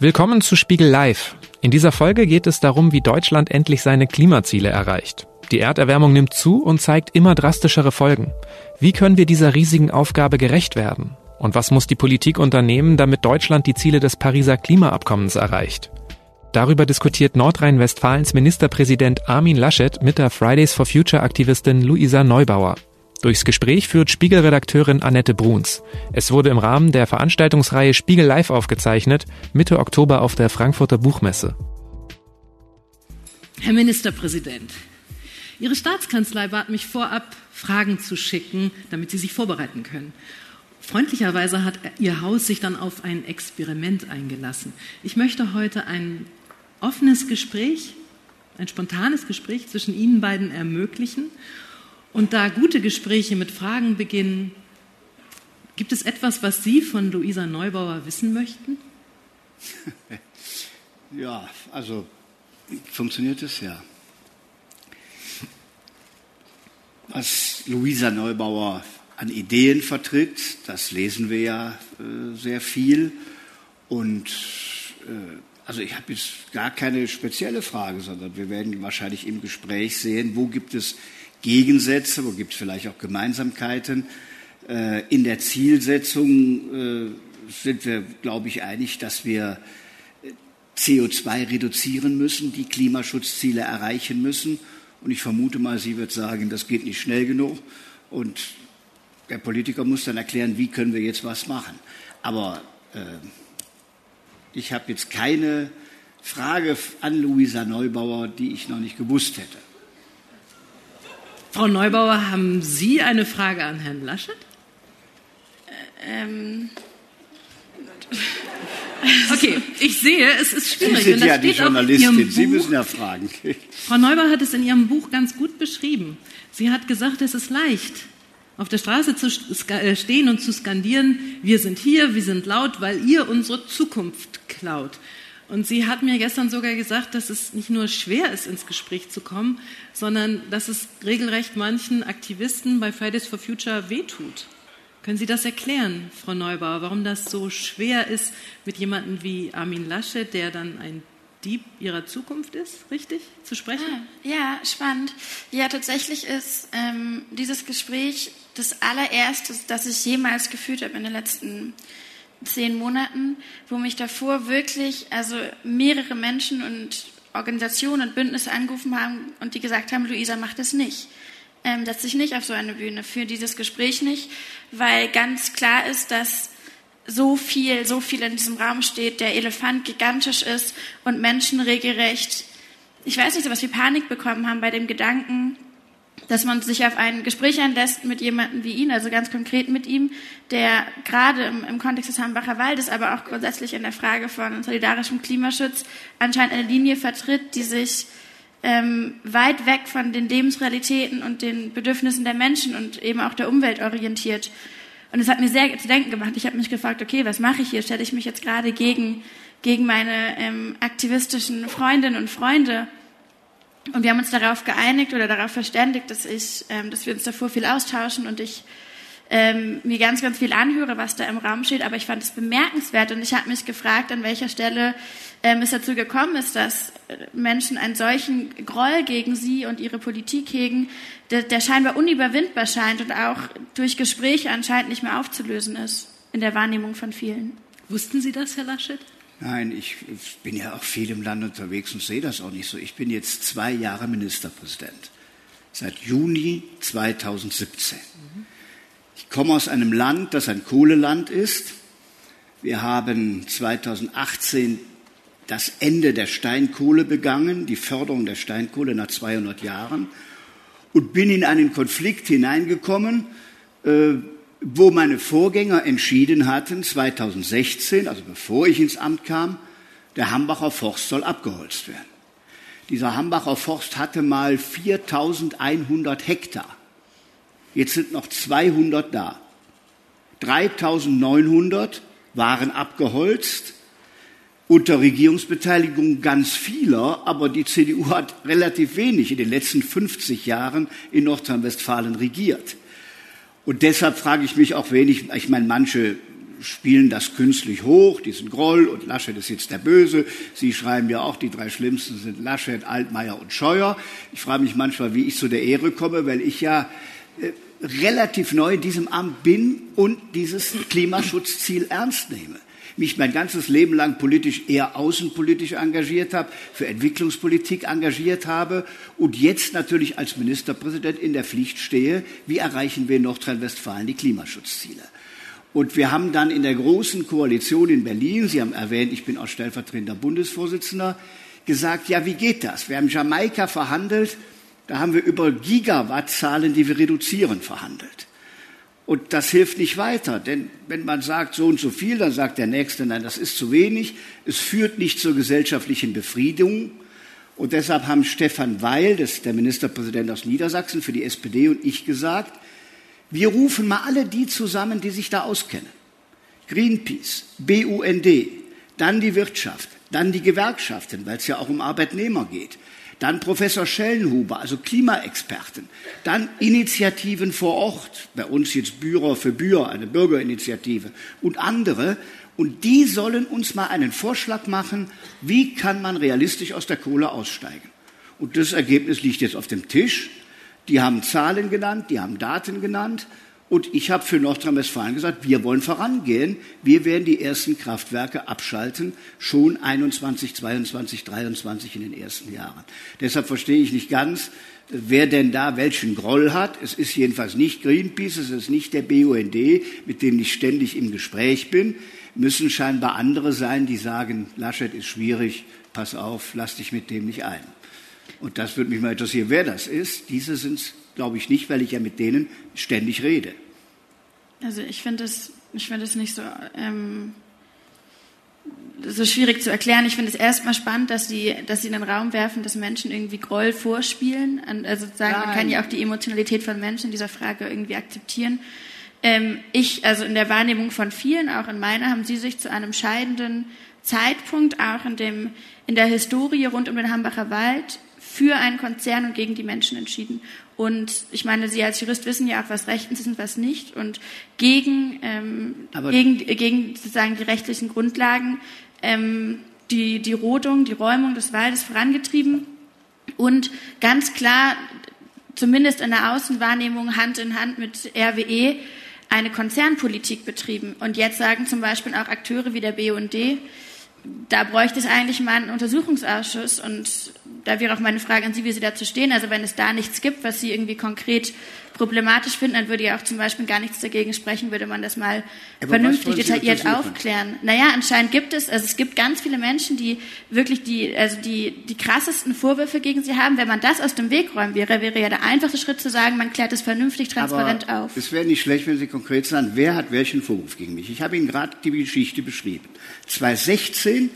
Willkommen zu Spiegel Live. In dieser Folge geht es darum, wie Deutschland endlich seine Klimaziele erreicht. Die Erderwärmung nimmt zu und zeigt immer drastischere Folgen. Wie können wir dieser riesigen Aufgabe gerecht werden? Und was muss die Politik unternehmen, damit Deutschland die Ziele des Pariser Klimaabkommens erreicht? Darüber diskutiert Nordrhein-Westfalens Ministerpräsident Armin Laschet mit der Fridays for Future Aktivistin Luisa Neubauer. Durchs Gespräch führt Spiegelredakteurin Annette Bruns. Es wurde im Rahmen der Veranstaltungsreihe Spiegel Live aufgezeichnet, Mitte Oktober auf der Frankfurter Buchmesse. Herr Ministerpräsident, Ihre Staatskanzlei bat mich vorab, Fragen zu schicken, damit Sie sich vorbereiten können. Freundlicherweise hat Ihr Haus sich dann auf ein Experiment eingelassen. Ich möchte heute ein offenes Gespräch, ein spontanes Gespräch zwischen Ihnen beiden ermöglichen und da gute Gespräche mit Fragen beginnen, gibt es etwas, was Sie von Luisa Neubauer wissen möchten? Ja, also funktioniert es ja. Was Luisa Neubauer an Ideen vertritt, das lesen wir ja äh, sehr viel. Und äh, also ich habe jetzt gar keine spezielle Frage, sondern wir werden wahrscheinlich im Gespräch sehen, wo gibt es Gegensätze, wo gibt es vielleicht auch Gemeinsamkeiten. Äh, in der Zielsetzung äh, sind wir, glaube ich, einig, dass wir äh, CO2 reduzieren müssen, die Klimaschutzziele erreichen müssen. Und ich vermute mal, sie wird sagen, das geht nicht schnell genug. Und der Politiker muss dann erklären, wie können wir jetzt was machen. Aber äh, ich habe jetzt keine Frage an Luisa Neubauer, die ich noch nicht gewusst hätte. Frau Neubauer, haben Sie eine Frage an Herrn Laschet? Ähm. Okay, ich sehe, es ist schwierig. Sie sind ja die Journalistin, Sie müssen ja fragen. Frau Neubauer hat es in Ihrem Buch ganz gut beschrieben. Sie hat gesagt, es ist leicht, auf der Straße zu äh, stehen und zu skandieren, wir sind hier, wir sind laut, weil ihr unsere Zukunft klaut. Und sie hat mir gestern sogar gesagt, dass es nicht nur schwer ist, ins Gespräch zu kommen, sondern dass es regelrecht manchen Aktivisten bei Fridays for Future wehtut. Können Sie das erklären, Frau Neubauer, warum das so schwer ist mit jemandem wie Armin Laschet, der dann ein Dieb Ihrer Zukunft ist, richtig zu sprechen? Ah, ja, spannend. Ja, tatsächlich ist ähm, dieses Gespräch das allererste, das ich jemals geführt habe in den letzten zehn Monaten, wo mich davor wirklich, also mehrere Menschen und Organisationen und Bündnisse angerufen haben und die gesagt haben, Luisa, mach das nicht. Ähm, setz dich nicht auf so eine Bühne, für dieses Gespräch nicht, weil ganz klar ist, dass so viel, so viel in diesem Raum steht, der Elefant gigantisch ist und Menschen regelrecht, ich weiß nicht, so was wie Panik bekommen haben bei dem Gedanken, dass man sich auf ein Gespräch einlässt mit jemandem wie Ihnen, also ganz konkret mit ihm, der gerade im, im Kontext des Hambacher Waldes, aber auch grundsätzlich in der Frage von solidarischem Klimaschutz anscheinend eine Linie vertritt, die sich ähm, weit weg von den Lebensrealitäten und den Bedürfnissen der Menschen und eben auch der Umwelt orientiert. Und es hat mir sehr zu denken gemacht. Ich habe mich gefragt, okay, was mache ich hier? Stelle ich mich jetzt gerade gegen, gegen meine ähm, aktivistischen Freundinnen und Freunde? Und wir haben uns darauf geeinigt oder darauf verständigt, dass ich, ähm, dass wir uns davor viel austauschen und ich ähm, mir ganz, ganz viel anhöre, was da im Raum steht. Aber ich fand es bemerkenswert und ich habe mich gefragt, an welcher Stelle ähm, es dazu gekommen ist, dass Menschen einen solchen Groll gegen sie und ihre Politik hegen, der, der scheinbar unüberwindbar scheint und auch durch Gespräche anscheinend nicht mehr aufzulösen ist in der Wahrnehmung von vielen. Wussten Sie das, Herr Laschet? Nein, ich, bin ja auch viel im Land unterwegs und sehe das auch nicht so. Ich bin jetzt zwei Jahre Ministerpräsident, seit Juni 2017. Ich komme aus einem Land, das ein Kohleland ist. Wir haben 2018 das Ende der Steinkohle begangen, die Förderung der Steinkohle nach 200 Jahren und bin in einen Konflikt hineingekommen, äh, wo meine Vorgänger entschieden hatten, 2016, also bevor ich ins Amt kam, der Hambacher Forst soll abgeholzt werden. Dieser Hambacher Forst hatte mal 4100 Hektar. Jetzt sind noch 200 da. 3900 waren abgeholzt unter Regierungsbeteiligung ganz vieler, aber die CDU hat relativ wenig in den letzten 50 Jahren in Nordrhein-Westfalen regiert. Und deshalb frage ich mich auch wenig, ich meine, manche spielen das künstlich hoch, diesen Groll und Laschet ist jetzt der Böse. Sie schreiben ja auch, die drei Schlimmsten sind Laschet, Altmaier und Scheuer. Ich frage mich manchmal, wie ich zu der Ehre komme, weil ich ja äh, relativ neu in diesem Amt bin und dieses Klimaschutzziel ernst nehme mich mein ganzes Leben lang politisch eher außenpolitisch engagiert habe, für Entwicklungspolitik engagiert habe und jetzt natürlich als Ministerpräsident in der Pflicht stehe, wie erreichen wir in Nordrhein-Westfalen die Klimaschutzziele. Und wir haben dann in der großen Koalition in Berlin, Sie haben erwähnt, ich bin auch stellvertretender Bundesvorsitzender, gesagt, ja, wie geht das? Wir haben Jamaika verhandelt, da haben wir über Gigawattzahlen, die wir reduzieren, verhandelt. Und das hilft nicht weiter, denn wenn man sagt so und so viel, dann sagt der Nächste, nein, das ist zu wenig. Es führt nicht zur gesellschaftlichen Befriedigung. Und deshalb haben Stefan Weil, das der Ministerpräsident aus Niedersachsen für die SPD und ich gesagt, wir rufen mal alle die zusammen, die sich da auskennen. Greenpeace, BUND, dann die Wirtschaft, dann die Gewerkschaften, weil es ja auch um Arbeitnehmer geht, dann Professor Schellenhuber, also Klimaexperten, dann Initiativen vor Ort, bei uns jetzt Bührer für Bühr, eine Bürgerinitiative und andere. Und die sollen uns mal einen Vorschlag machen, wie kann man realistisch aus der Kohle aussteigen. Und das Ergebnis liegt jetzt auf dem Tisch. Die haben Zahlen genannt, die haben Daten genannt. Und ich habe für Nordrhein-Westfalen gesagt, wir wollen vorangehen. Wir werden die ersten Kraftwerke abschalten, schon 21, 22, 23 in den ersten Jahren. Deshalb verstehe ich nicht ganz, wer denn da welchen Groll hat. Es ist jedenfalls nicht Greenpeace, es ist nicht der BUND, mit dem ich ständig im Gespräch bin. Müssen scheinbar andere sein, die sagen, Laschet ist schwierig, pass auf, lass dich mit dem nicht ein. Und das würde mich mal interessieren, wer das ist. Diese sind es, glaube ich, nicht, weil ich ja mit denen ständig rede. Also ich finde es ich find nicht so, ähm, so schwierig zu erklären. Ich finde es erstmal spannend, dass Sie, dass Sie in den Raum werfen, dass Menschen irgendwie Groll vorspielen. Also sagen, man kann ja auch die Emotionalität von Menschen in dieser Frage irgendwie akzeptieren. Ähm, ich, also in der Wahrnehmung von vielen, auch in meiner, haben Sie sich zu einem scheidenden Zeitpunkt, auch in, dem, in der Historie rund um den Hambacher Wald, für einen Konzern und gegen die Menschen entschieden. Und ich meine, Sie als Jurist wissen ja auch, was rechtens ist und was nicht. Und gegen, ähm, gegen, gegen sozusagen die rechtlichen Grundlagen ähm, die, die Rodung, die Räumung des Waldes vorangetrieben. Und ganz klar, zumindest in der Außenwahrnehmung Hand in Hand mit RWE, eine Konzernpolitik betrieben. Und jetzt sagen zum Beispiel auch Akteure wie der BUND, da bräuchte es eigentlich mal einen Untersuchungsausschuss und da wäre auch meine Frage an Sie, wie Sie dazu stehen. Also wenn es da nichts gibt, was Sie irgendwie konkret problematisch finden, dann würde ja auch zum Beispiel gar nichts dagegen sprechen, würde man das mal Aber vernünftig detailliert aufklären. Naja, anscheinend gibt es, also es gibt ganz viele Menschen, die wirklich die, also die, die krassesten Vorwürfe gegen sie haben. Wenn man das aus dem Weg räumen wäre, wäre ja der einfachste Schritt zu sagen, man klärt es vernünftig, transparent Aber auf. Es wäre nicht schlecht, wenn Sie konkret sagen, wer hat welchen Vorwurf gegen mich. Ich habe Ihnen gerade die Geschichte beschrieben. 2016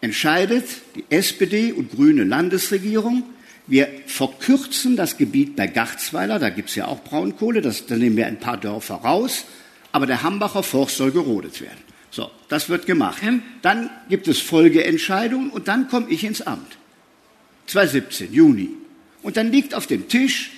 entscheidet die SPD und grüne Landesregierung, wir verkürzen das Gebiet bei Garzweiler, da gibt es ja auch Braunkohle, das, da nehmen wir ein paar Dörfer raus, aber der Hambacher Forst soll gerodet werden. So, das wird gemacht. Dann gibt es Folgeentscheidungen und dann komme ich ins Amt. 2017, Juni. Und dann liegt auf dem Tisch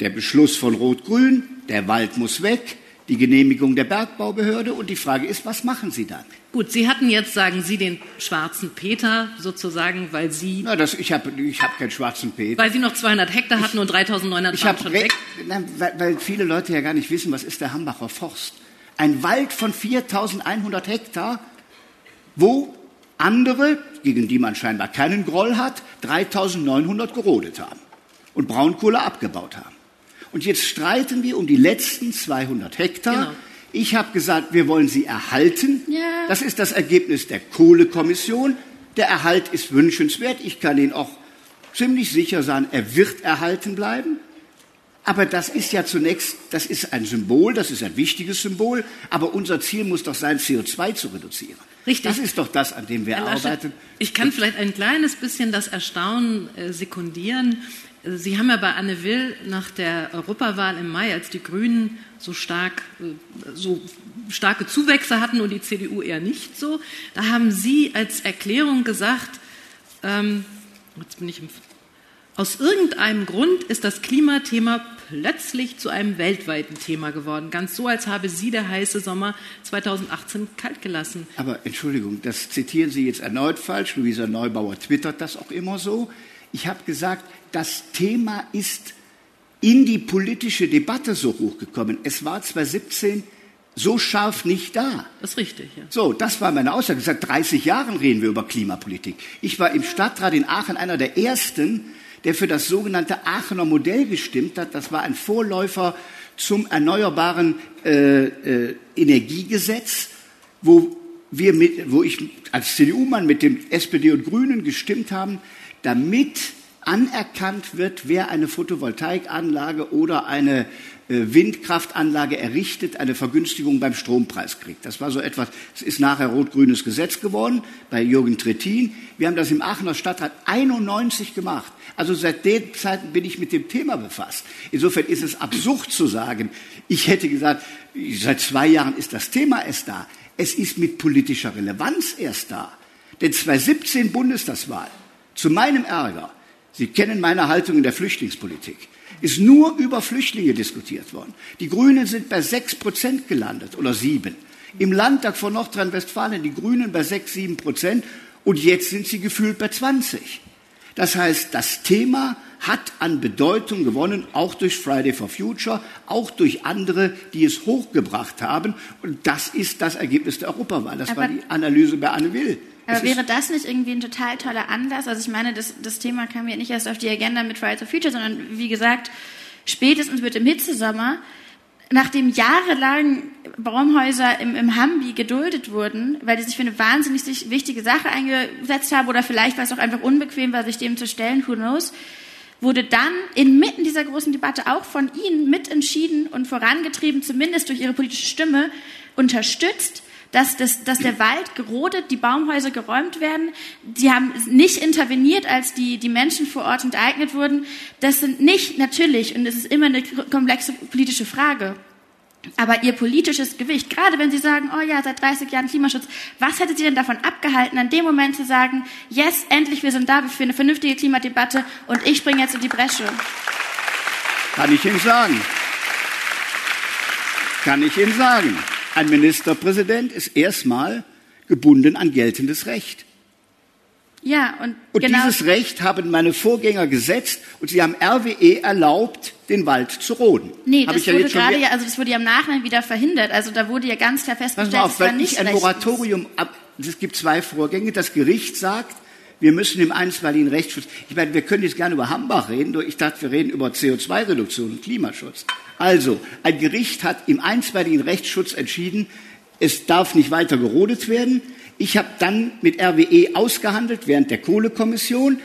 der Beschluss von Rot-Grün, der Wald muss weg, die Genehmigung der Bergbaubehörde und die Frage ist, was machen Sie dann? Gut, Sie hatten jetzt, sagen Sie, den schwarzen Peter sozusagen, weil Sie... Na, das, ich habe ich hab keinen schwarzen Peter. Weil Sie noch 200 Hektar hatten und 3.900 ich waren schon weg. Na, weil, weil viele Leute ja gar nicht wissen, was ist der Hambacher Forst. Ein Wald von 4.100 Hektar, wo andere, gegen die man scheinbar keinen Groll hat, 3.900 gerodet haben und Braunkohle abgebaut haben. Und jetzt streiten wir um die letzten 200 Hektar. Genau. Ich habe gesagt, wir wollen sie erhalten. Ja. Das ist das Ergebnis der Kohlekommission. Der Erhalt ist wünschenswert. Ich kann Ihnen auch ziemlich sicher sagen, er wird erhalten bleiben. Aber das ist ja zunächst, das ist ein Symbol, das ist ein wichtiges Symbol. Aber unser Ziel muss doch sein, CO2 zu reduzieren. Richtig. Das ist doch das, an dem wir Herr arbeiten. Ich kann vielleicht ein kleines bisschen das Erstaunen äh, sekundieren. Sie haben ja bei Anne Will nach der Europawahl im Mai, als die Grünen so stark, so starke Zuwächse hatten und die CDU eher nicht so, da haben Sie als Erklärung gesagt, ähm, jetzt bin ich im, aus irgendeinem Grund ist das Klimathema plötzlich zu einem weltweiten Thema geworden. Ganz so, als habe sie der heiße Sommer 2018 kalt gelassen. Aber Entschuldigung, das zitieren Sie jetzt erneut falsch. Luisa Neubauer twittert das auch immer so. Ich habe gesagt, das Thema ist in die politische Debatte so hochgekommen. Es war 2017 so scharf nicht da. Das ist richtig, ja. So, das war meine Aussage. Seit 30 Jahren reden wir über Klimapolitik. Ich war im Stadtrat in Aachen einer der ersten, der für das sogenannte Aachener Modell gestimmt hat. Das war ein Vorläufer zum erneuerbaren äh, äh, Energiegesetz, wo wir mit, wo ich als CDU-Mann mit dem SPD und Grünen gestimmt haben, damit anerkannt wird, wer eine Photovoltaikanlage oder eine äh, Windkraftanlage errichtet, eine Vergünstigung beim Strompreis kriegt. Das war so etwas, es ist nachher rot-grünes Gesetz geworden bei Jürgen Trittin. Wir haben das im Aachener Stadtrat 91 gemacht. Also seit den Zeiten bin ich mit dem Thema befasst. Insofern ist es absurd zu sagen, ich hätte gesagt, seit zwei Jahren ist das Thema erst da. Es ist mit politischer Relevanz erst da. Denn 2017 Bundestagswahl, zu meinem Ärger, Sie kennen meine Haltung in der Flüchtlingspolitik. Ist nur über Flüchtlinge diskutiert worden. Die Grünen sind bei sechs Prozent gelandet oder sieben. Im Landtag von Nordrhein-Westfalen die Grünen bei sechs, sieben Prozent und jetzt sind sie gefühlt bei 20. Das heißt, das Thema hat an Bedeutung gewonnen, auch durch Friday for Future, auch durch andere, die es hochgebracht haben. Und das ist das Ergebnis der Europawahl. Das Aber war die Analyse bei Anne Will. Aber wäre das nicht irgendwie ein total toller Anlass? Also ich meine, das, das Thema kam ja nicht erst auf die Agenda mit Fridays for Future, sondern wie gesagt, spätestens mit dem Hitzesommer, nachdem jahrelang Baumhäuser im, im Hambi geduldet wurden, weil die sich für eine wahnsinnig wichtige Sache eingesetzt haben oder vielleicht war es auch einfach unbequem war, sich dem zu stellen, who knows, wurde dann inmitten dieser großen Debatte auch von Ihnen mitentschieden und vorangetrieben, zumindest durch Ihre politische Stimme, unterstützt, dass, das, dass der Wald gerodet, die Baumhäuser geräumt werden. Die haben nicht interveniert, als die, die Menschen vor Ort enteignet wurden. Das sind nicht natürlich, und es ist immer eine komplexe politische Frage, aber ihr politisches Gewicht, gerade wenn Sie sagen, oh ja, seit 30 Jahren Klimaschutz, was hätte Sie denn davon abgehalten, an dem Moment zu sagen, yes, endlich, wir sind da für eine vernünftige Klimadebatte und ich springe jetzt in die Bresche? Kann ich Ihnen sagen. Kann ich Ihnen sagen. Ein Ministerpräsident ist erstmal gebunden an geltendes Recht. Ja, und, und genau dieses Recht haben meine Vorgänger gesetzt und sie haben RWE erlaubt, den Wald zu roden. Nee, das wurde ja gerade ja, also das wurde ja im Nachhinein wieder verhindert. Also da wurde ja ganz klar festgestellt, auf, das war nicht ich ein Moratorium ab, es gibt zwei Vorgänge. Das Gericht sagt, wir müssen im einstweiligen Rechtsschutz, ich meine, wir können jetzt gerne über Hambach reden, ich dachte, wir reden über CO2-Reduktion und Klimaschutz. Also, ein Gericht hat im einstweiligen Rechtsschutz entschieden, es darf nicht weiter gerodet werden. Ich habe dann mit RWE ausgehandelt während der Kohlekommission,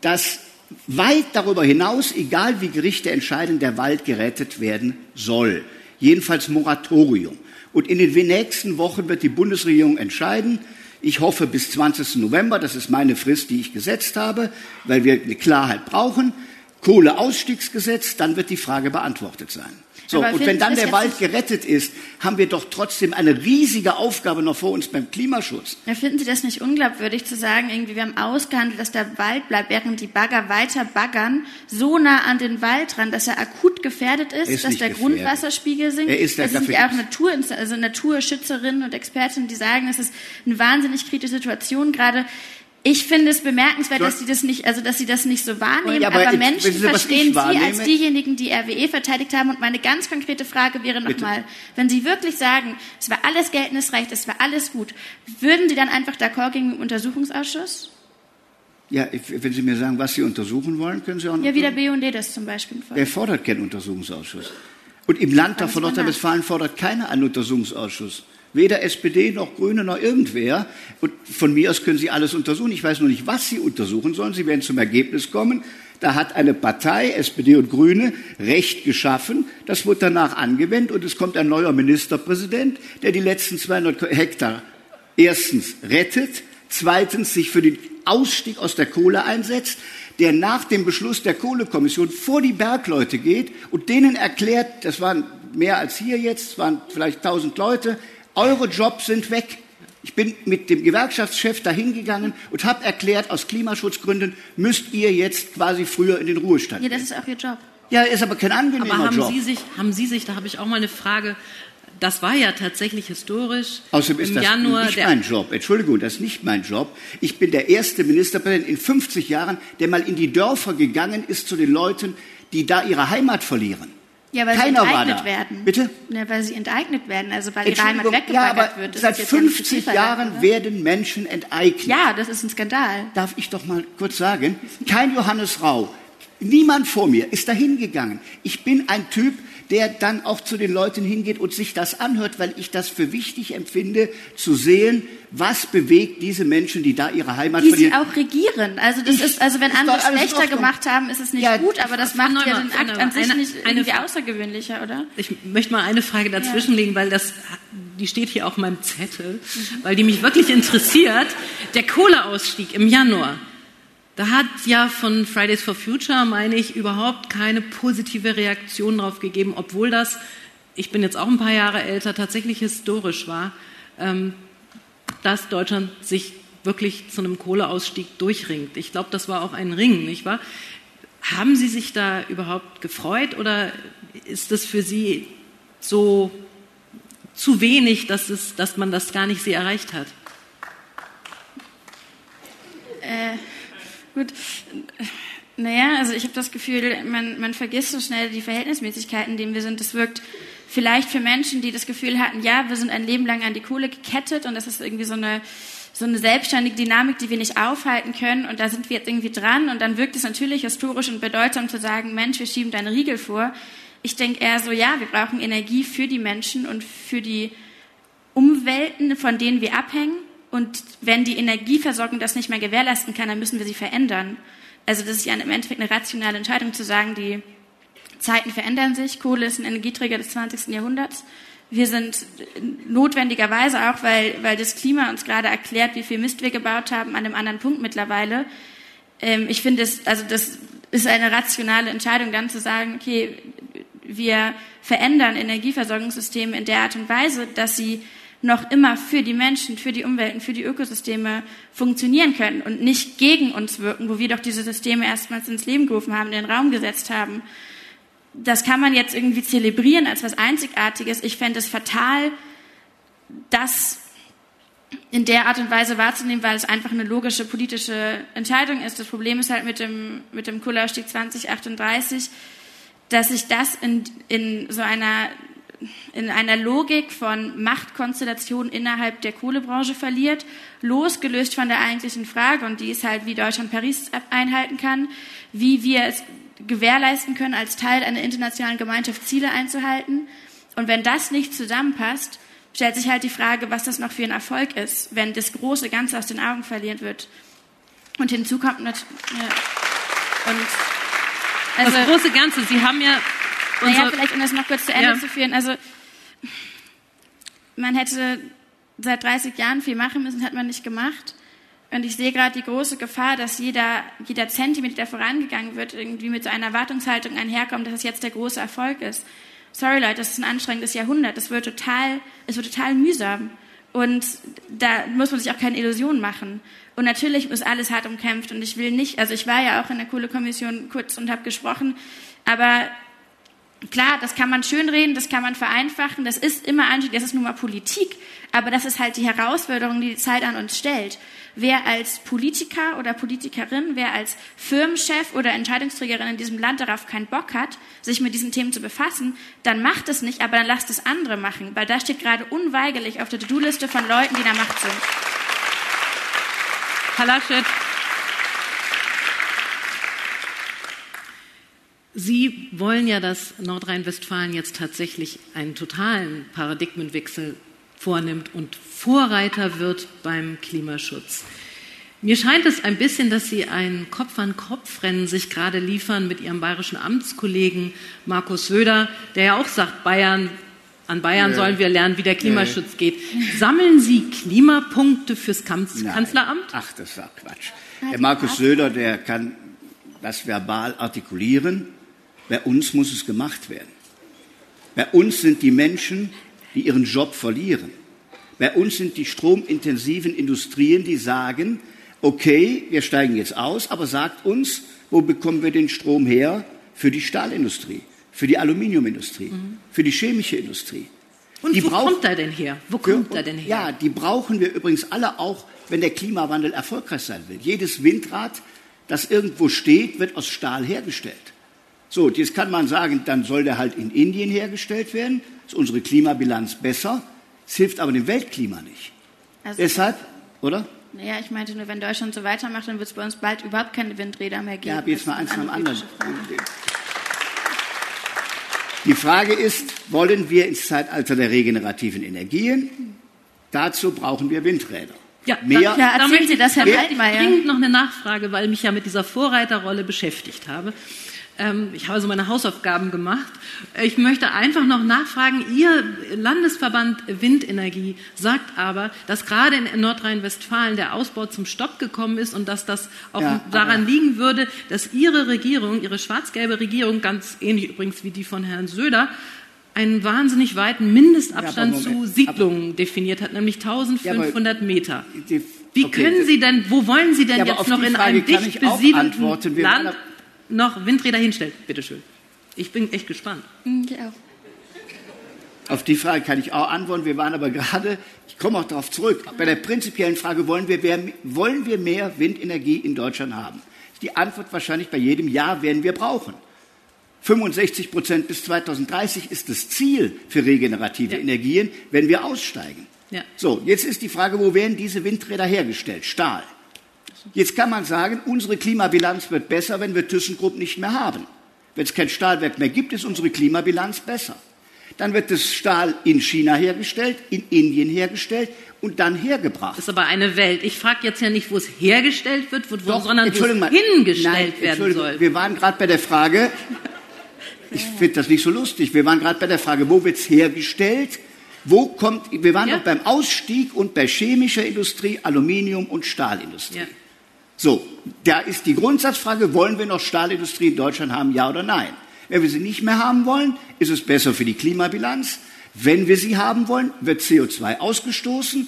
dass weit darüber hinaus, egal wie Gerichte entscheiden, der Wald gerettet werden soll. Jedenfalls Moratorium. Und in den nächsten Wochen wird die Bundesregierung entscheiden, ich hoffe bis 20. November, das ist meine Frist, die ich gesetzt habe, weil wir eine Klarheit brauchen. Kohleausstiegsgesetz, dann wird die Frage beantwortet sein. So, und wenn dann der Wald gerettet ist, haben wir doch trotzdem eine riesige Aufgabe noch vor uns beim Klimaschutz. Ja, finden Sie das nicht unglaubwürdig zu sagen, irgendwie wir haben ausgehandelt, dass der Wald bleibt, während die Bagger weiter baggern, so nah an den Wald ran, dass er akut gefährdet ist, ist dass der gefährdet. Grundwasserspiegel sinkt. Er ist das sind ja auch Natur, also Naturschützerinnen und Expertinnen, die sagen, es ist eine wahnsinnig kritische Situation gerade. Ich finde es bemerkenswert, dass sie das nicht, also dass sie das nicht so wahrnehmen. Ja, aber, aber Menschen Sie, verstehen Sie als diejenigen, die RWE verteidigt haben. Und meine ganz konkrete Frage wäre nochmal, wenn Sie wirklich sagen, es war alles geltendes Recht, es war alles gut, würden Sie dann einfach d'accord gegen den Untersuchungsausschuss? Ja, wenn Sie mir sagen, was Sie untersuchen wollen, können Sie auch noch. Ja, wie der BUND das zum Beispiel fordert. Wer fordert keinen Untersuchungsausschuss? Und im Landtag von Nordrhein-Westfalen fordert keiner einen Untersuchungsausschuss. Weder SPD noch Grüne noch irgendwer. Und von mir aus können Sie alles untersuchen. Ich weiß nur nicht, was Sie untersuchen sollen. Sie werden zum Ergebnis kommen. Da hat eine Partei, SPD und Grüne, Recht geschaffen. Das wird danach angewendet und es kommt ein neuer Ministerpräsident, der die letzten 200 Hektar erstens rettet, zweitens sich für den Ausstieg aus der Kohle einsetzt, der nach dem Beschluss der Kohlekommission vor die Bergleute geht und denen erklärt, das waren mehr als hier jetzt, waren vielleicht 1000 Leute, eure Jobs sind weg. Ich bin mit dem Gewerkschaftschef dahingegangen und habe erklärt, aus Klimaschutzgründen müsst ihr jetzt quasi früher in den Ruhestand. Ja, das ist auch Ihr Job. Ja, ist aber kein angenehmer aber haben Job. Sie sich, haben Sie sich, da habe ich auch mal eine Frage, das war ja tatsächlich historisch. Außerdem ist das Januar nicht mein Job. Entschuldigung, das ist nicht mein Job. Ich bin der erste Ministerpräsident in 50 Jahren, der mal in die Dörfer gegangen ist zu den Leuten, die da ihre Heimat verlieren. Ja, weil Keiner sie war enteignet da. werden. Bitte? Ja, weil sie enteignet werden, also weil ihre Heimat Entschuldigung, ja, weggebaggert aber wird. Das seit ist jetzt ja nicht 50 viel Jahren oder? werden Menschen enteignet. Ja, das ist ein Skandal. Darf ich doch mal kurz sagen? Kein Johannes Rau, niemand vor mir ist dahin gegangen. Ich bin ein Typ, der dann auch zu den Leuten hingeht und sich das anhört, weil ich das für wichtig empfinde, zu sehen, was bewegt diese Menschen, die da ihre Heimat Die sie verlieren. auch regieren. Also das Ich- ist, also wenn ist andere schlechter gemacht haben, ist es nicht Ja, gut, aber das macht ja den Akt an sich eine- nicht eine irgendwie Fra- außergewöhnlicher, oder? Ich möchte mal eine Frage dazwischenlegen, weil das, die steht hier auf meinem Zettel, weil die mich wirklich interessiert. Der Kohleausstieg im Januar. Da hat ja von Fridays for Future, meine ich, überhaupt keine positive Reaktion drauf gegeben, obwohl das, ich bin jetzt auch ein paar Jahre älter, tatsächlich historisch war, ähm, dass Deutschland sich wirklich zu einem Kohleausstieg durchringt. Ich glaube, das war auch ein Ring, nicht wahr? Haben Sie sich da überhaupt gefreut oder ist das für Sie so zu wenig, dass, es, dass man das gar nicht sie erreicht hat? Gut. Naja, also ich habe das Gefühl, man, man vergisst so schnell die Verhältnismäßigkeiten, in denen wir sind. Das wirkt vielleicht für Menschen, die das Gefühl hatten, ja, wir sind ein Leben lang an die Kohle gekettet und das ist irgendwie so eine, so eine selbstständige Dynamik, die wir nicht aufhalten können und da sind wir jetzt irgendwie dran und dann wirkt es natürlich historisch und bedeutsam zu sagen, Mensch, wir schieben deine Riegel vor. Ich denke eher so, ja, wir brauchen Energie für die Menschen und für die Umwelten, von denen wir abhängen. Und wenn die Energieversorgung das nicht mehr gewährleisten kann, dann müssen wir sie verändern. Also das ist ja im Endeffekt eine rationale Entscheidung zu sagen, die Zeiten verändern sich. Kohle ist ein Energieträger des 20. Jahrhunderts. Wir sind notwendigerweise auch, weil, weil das Klima uns gerade erklärt, wie viel Mist wir gebaut haben, an einem anderen Punkt mittlerweile. Ähm, ich finde es, also das ist eine rationale Entscheidung, dann zu sagen, okay, wir verändern Energieversorgungssysteme in der Art und Weise, dass sie noch immer für die Menschen, für die Umwelten, für die Ökosysteme funktionieren können und nicht gegen uns wirken, wo wir doch diese Systeme erstmals ins Leben gerufen haben, in den Raum gesetzt haben. Das kann man jetzt irgendwie zelebrieren als was Einzigartiges. Ich fände es fatal, das in der Art und Weise wahrzunehmen, weil es einfach eine logische politische Entscheidung ist. Das Problem ist halt mit dem, mit dem Kohleausstieg 2038, dass sich das in, in so einer in einer Logik von Machtkonstellation innerhalb der Kohlebranche verliert, losgelöst von der eigentlichen Frage, und die ist halt, wie Deutschland Paris einhalten kann, wie wir es gewährleisten können, als Teil einer internationalen Gemeinschaft Ziele einzuhalten. Und wenn das nicht zusammenpasst, stellt sich halt die Frage, was das noch für ein Erfolg ist, wenn das große Ganze aus den Augen verliert wird. Und hinzu kommt natürlich, ja. und also, das große Ganze, Sie haben ja naja, vielleicht um das noch kurz zu Ende Ja. zu führen. Also man hätte seit 30 Jahren viel machen müssen, hat man nicht gemacht. Und ich sehe gerade die große Gefahr, dass jeder, jeder Zentimeter, der vorangegangen wird, irgendwie mit so einer Erwartungshaltung einherkommt, dass es jetzt der große Erfolg ist. Sorry Leute, das ist ein anstrengendes Jahrhundert. Das wird total, es wird total mühsam. Und da muss man sich auch keine Illusionen machen. Und natürlich ist alles hart umkämpft. Und ich will nicht, also ich war ja auch in der Kohlekommission kurz und habe gesprochen, aber Klar, das kann man schönreden, das kann man vereinfachen, das ist immer anstrengend, das ist nun mal Politik, aber das ist halt die Herausforderung, die die Zeit an uns stellt. Wer als Politiker oder Politikerin, wer als Firmenchef oder Entscheidungsträgerin in diesem Land darauf keinen Bock hat, sich mit diesen Themen zu befassen, dann macht es nicht, aber dann lasst es andere machen, weil das steht gerade unweigerlich auf der To-Do-Liste von Leuten, die in der Macht sind. Herr Sie wollen ja, dass Nordrhein-Westfalen jetzt tatsächlich einen totalen Paradigmenwechsel vornimmt und Vorreiter wird beim Klimaschutz. Mir scheint es ein bisschen, dass Sie ein Kopf-an-Kopf-Rennen sich gerade liefern mit Ihrem bayerischen Amtskollegen Markus Söder, der ja auch sagt, Bayern, an Bayern Nee. sollen wir lernen, wie der Klimaschutz geht. Sammeln Sie Klimapunkte fürs Kanz Nein. Kanzleramt? Ach, das war Quatsch. Der Markus Söder, der kann das verbal artikulieren. Bei uns muss es gemacht werden. Bei uns sind die Menschen, die ihren Job verlieren. Bei uns sind die stromintensiven Industrien, die sagen, okay, wir steigen jetzt aus, aber sagt uns, wo bekommen wir den Strom her für die Stahlindustrie, für die Aluminiumindustrie, mhm. für die chemische Industrie. Und die wo kommt er denn her? Wo kommt er denn her? Ja, die brauchen wir übrigens alle auch, wenn der Klimawandel erfolgreich sein will. Jedes Windrad, das irgendwo steht, wird aus Stahl hergestellt. So, jetzt kann man sagen, dann soll der halt in Indien hergestellt werden. Ist unsere Klimabilanz besser. Es hilft aber dem Weltklima nicht. Also, Deshalb, oder? Naja, ich meinte nur, wenn Deutschland so weitermacht, dann wird es bei uns bald überhaupt keine Windräder mehr geben. Ja, jetzt mal eins nach dem anderen. Die Frage ist, wollen wir ins Zeitalter der regenerativen Energien? Dazu brauchen wir Windräder. Ja, mehr, ja, erzählen Sie das, Herr Waldmeier. Dringend noch eine Nachfrage, weil ich mich ja mit dieser Vorreiterrolle beschäftigt habe. Ähm, ich habe also meine Hausaufgaben gemacht. Ich möchte einfach noch nachfragen, Ihr Landesverband Windenergie sagt aber, dass gerade in Nordrhein-Westfalen der Ausbau zum Stopp gekommen ist und dass das auch ja, daran liegen würde, dass Ihre Regierung, Ihre schwarz-gelbe Regierung, ganz ähnlich übrigens wie die von Herrn Söder, einen wahnsinnig weiten Mindestabstand ja, zu Siedlungen definiert hat, nämlich 1500 ja, Meter. Die, Wie okay, können Sie denn, wo wollen Sie denn ja, jetzt noch in einem dicht besiedelten Land noch Windräder hinstellen? Bitte schön. Ich bin echt gespannt. Mhm, ich auch. Auf die Frage kann ich auch antworten. Wir waren aber gerade, ich komme auch darauf zurück, bei der prinzipiellen Frage, wollen wir, mehr, wollen wir mehr Windenergie in Deutschland haben? Die Antwort wahrscheinlich bei jedem Ja werden wir brauchen. 65 Prozent bis 2030 ist das Ziel für regenerative ja. Energien, wenn wir aussteigen. Ja. So, jetzt ist die Frage, wo werden diese Windräder hergestellt? Stahl. Jetzt kann man sagen, unsere Klimabilanz wird besser, wenn wir ThyssenKrupp nicht mehr haben. Wenn es kein Stahlwerk mehr gibt, ist unsere Klimabilanz besser. Dann wird das Stahl in China hergestellt, in Indien hergestellt und dann hergebracht. Das ist aber eine Welt. Ich frage jetzt ja nicht, wo es hergestellt wird, wo, Doch, sondern wo es hingestellt Nein, werden soll. Wir waren gerade bei der Frage, ich finde das nicht so lustig, wir waren gerade bei der Frage, wo wird es hergestellt? Wo kommt, wir waren ja. noch beim Ausstieg und bei chemischer Industrie, Aluminium und Stahlindustrie. Ja. So, da ist die Grundsatzfrage, wollen wir noch Stahlindustrie in Deutschland haben, ja oder nein? Wenn wir sie nicht mehr haben wollen, ist es besser für die Klimabilanz. Wenn wir sie haben wollen, wird CO2 ausgestoßen,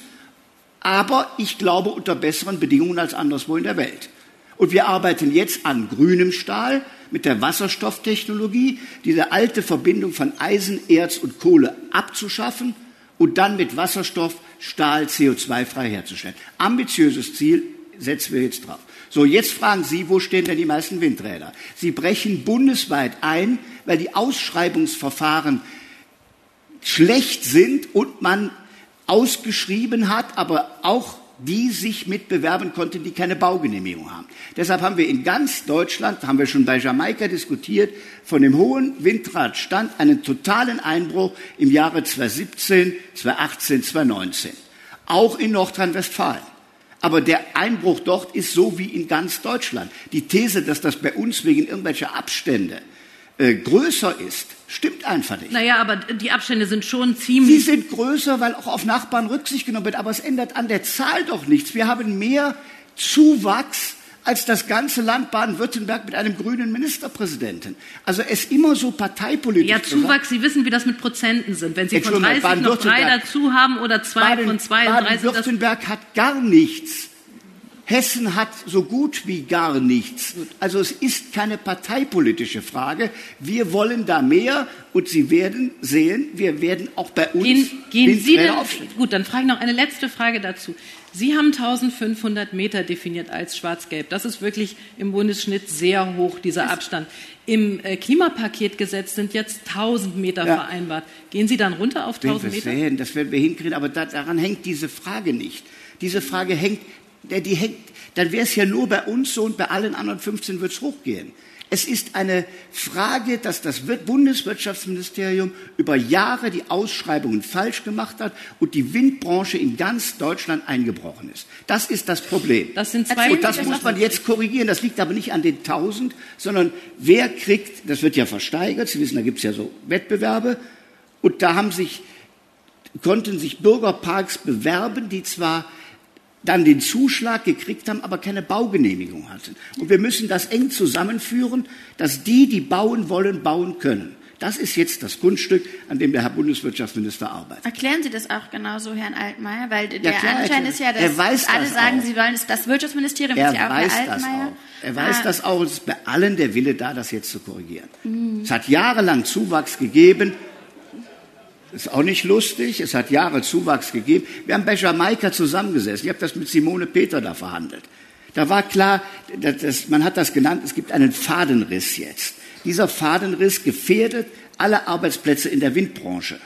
aber ich glaube unter besseren Bedingungen als anderswo in der Welt. Und wir arbeiten jetzt an grünem Stahl mit der Wasserstofftechnologie, diese alte Verbindung von Eisen, Erz und Kohle abzuschaffen und dann mit Wasserstoff Stahl CO2-frei herzustellen. Ambitiöses Ziel, setzen wir jetzt drauf. So, jetzt fragen Sie, wo stehen denn die meisten Windräder? Sie brechen bundesweit ein, weil die Ausschreibungsverfahren schlecht sind und man ausgeschrieben hat, aber auch die sich mitbewerben konnten, die keine Baugenehmigung haben. Deshalb haben wir in ganz Deutschland, haben wir schon bei Jamaika diskutiert, von dem hohen Windradstand einen totalen Einbruch im Jahre 2017, 2018, 2019. Auch in Nordrhein-Westfalen. Aber der Einbruch dort ist so wie in ganz Deutschland. Die These, dass das bei uns wegen irgendwelcher Abstände äh, größer ist, stimmt einfach nicht. Naja, aber die Abstände sind schon ziemlich. Sie sind größer, weil auch auf Nachbarn Rücksicht genommen wird. Aber es ändert an der Zahl doch nichts. Wir haben mehr Zuwachs als das ganze Land Baden-Württemberg mit einem grünen Ministerpräsidenten. Also es immer so parteipolitisch. Ja, Zuwachs, Sie wissen, wie das mit Prozenten sind. Wenn Sie von 30 noch drei dazu haben oder zwei Baden, von 32. Baden-Württemberg hat gar nichts. Hessen hat so gut wie gar nichts. Also es ist keine parteipolitische Frage. Wir wollen da mehr und Sie werden sehen, wir werden auch bei uns gehen, gehen Sie denn, Gut, dann frage ich noch eine letzte Frage dazu. Sie haben 1500 Meter definiert als schwarz-gelb. Das ist wirklich im Bundesschnitt sehr hoch, dieser Abstand. Im äh, Klimapaketgesetz sind jetzt 1000 Meter ja. vereinbart. Gehen Sie dann runter auf 1000 Meter? Sehen, das werden wir hinkriegen, aber da, daran hängt diese Frage nicht. Diese Frage hängt, die hängt, dann wäre es ja nur bei uns so und bei allen anderen 15 wird es hochgehen. Es ist eine Frage, dass das Bundeswirtschaftsministerium über Jahre die Ausschreibungen falsch gemacht hat und die Windbranche in ganz Deutschland eingebrochen ist. Das ist das Problem. Das sind zwei und das muss man jetzt korrigieren. Das liegt aber nicht an den 1000, sondern wer kriegt, das wird ja versteigert. Sie wissen, da gibt es ja so Wettbewerbe. Und da haben sich, konnten sich Bürgerparks bewerben, die zwar dann den Zuschlag gekriegt haben, aber keine Baugenehmigung hatten. Und wir müssen das eng zusammenführen, dass die, die bauen wollen, bauen können. Das ist jetzt das Kunststück, an dem der Herr Bundeswirtschaftsminister arbeitet. Erklären Sie das auch genauso, Herrn Altmaier? Weil der klar, Anschein ist ja, dass weiß alle das sagen, auch. Sie wollen das Wirtschaftsministerium er ist ja auch weiß Herr das Altmaier. auch. Er weiß Ah. das auch. Es ist bei allen der Wille da, das jetzt zu korrigieren. Mhm. Es hat jahrelang Zuwachs gegeben. Ist auch nicht lustig. Es hat Jahre Zuwachs gegeben. Wir haben bei Jamaika zusammengesessen. Ich habe das mit Simone Peter da verhandelt. Da war klar, dass, man hat das genannt, es gibt einen Fadenriss jetzt. Dieser Fadenriss gefährdet alle Arbeitsplätze in der Windbranche,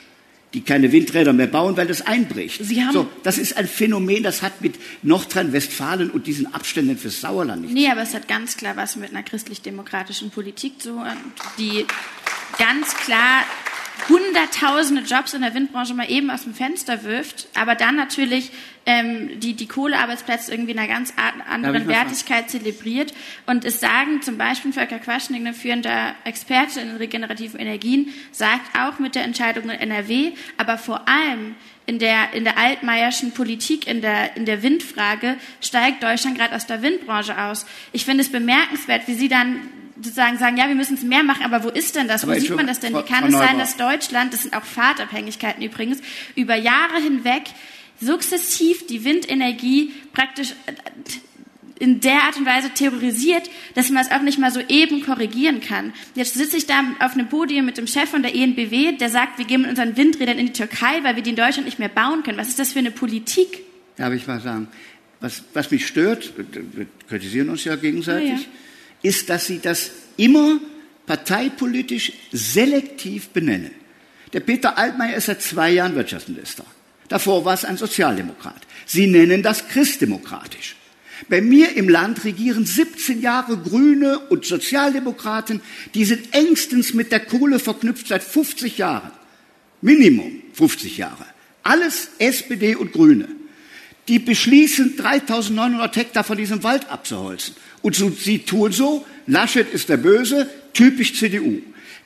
die keine Windräder mehr bauen, weil das einbricht. Sie haben- so, das ist ein Phänomen, das hat mit Nordrhein-Westfalen und diesen Abständen fürs Sauerland nichts Nee, aber es hat ganz klar was mit einer christlich-demokratischen Politik zu tun, die ganz klar hunderttausende Jobs in der Windbranche mal eben aus dem Fenster wirft, aber dann natürlich ähm, die, die Kohlearbeitsplätze irgendwie in einer ganz anderen? Wertigkeit zelebriert. Und es sagen zum Beispiel Volker Quaschning, ein führender Experte in regenerativen Energien, sagt auch mit der Entscheidung in NRW, aber vor allem in der, in der altmeierschen Politik, in der, in der Windfrage, steigt Deutschland gerade aus der Windbranche aus. Ich finde es bemerkenswert, wie Sie dann sozusagen sagen, ja, wir müssen es mehr machen, aber wo ist denn das? Aber wo sieht man das denn? Wie kann es sein, dass Deutschland, das sind auch Fahrtabhängigkeiten übrigens, über Jahre hinweg sukzessiv die Windenergie praktisch äh, in der Art und Weise terrorisiert, dass man es auch nicht mal so eben korrigieren kann. Jetzt sitze ich da auf einem Podium mit dem Chef von der ENBW, der sagt, wir gehen mit unseren Windrädern in die Türkei, weil wir die in Deutschland nicht mehr bauen können. Was ist das für eine Politik? Darf ich mal sagen? Was, was mich stört, wir kritisieren uns ja gegenseitig, Ja, ja. Ist, dass Sie das immer parteipolitisch selektiv benennen. Der Peter Altmaier ist seit zwei Jahren Wirtschaftsminister. Davor war es ein Sozialdemokrat. Sie nennen das christdemokratisch. Bei mir im Land regieren 17 Jahre Grüne und Sozialdemokraten, die sind engstens mit der Kohle verknüpft seit 50 Jahren. Minimum 50 Jahre. Alles SPD und Grüne. Die beschließen, 3900 Hektar von diesem Wald abzuholzen. Und so, sie tun so, Laschet ist der Böse, typisch CDU.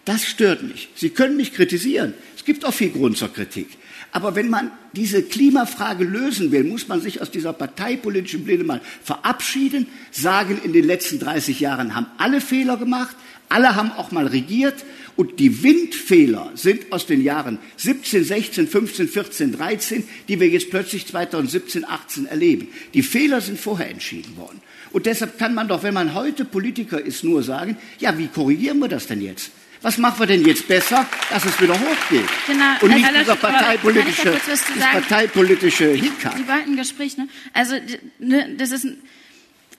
Das stört mich. Sie können mich kritisieren. Es gibt auch viel Grund zur Kritik. Aber wenn man diese Klimafrage lösen will, muss man sich aus dieser parteipolitischen Blinde mal verabschieden, sagen, in den letzten 30 Jahren haben alle Fehler gemacht, alle haben auch mal regiert und die Windfehler sind aus den Jahren 17, 16, 15, 14, 13, die wir jetzt plötzlich 2017, 18 erleben. Die Fehler sind vorher entschieden worden. Und deshalb kann man doch, wenn man heute Politiker ist, nur sagen, ja, wie korrigieren wir das denn jetzt? Was machen wir denn jetzt besser, dass es wieder hochgeht? Genau. Und nicht Herr da parteipolitische, parteipolitische Hickhack. Sie wollten ein Gespräch, ne? Also, ne, das ist,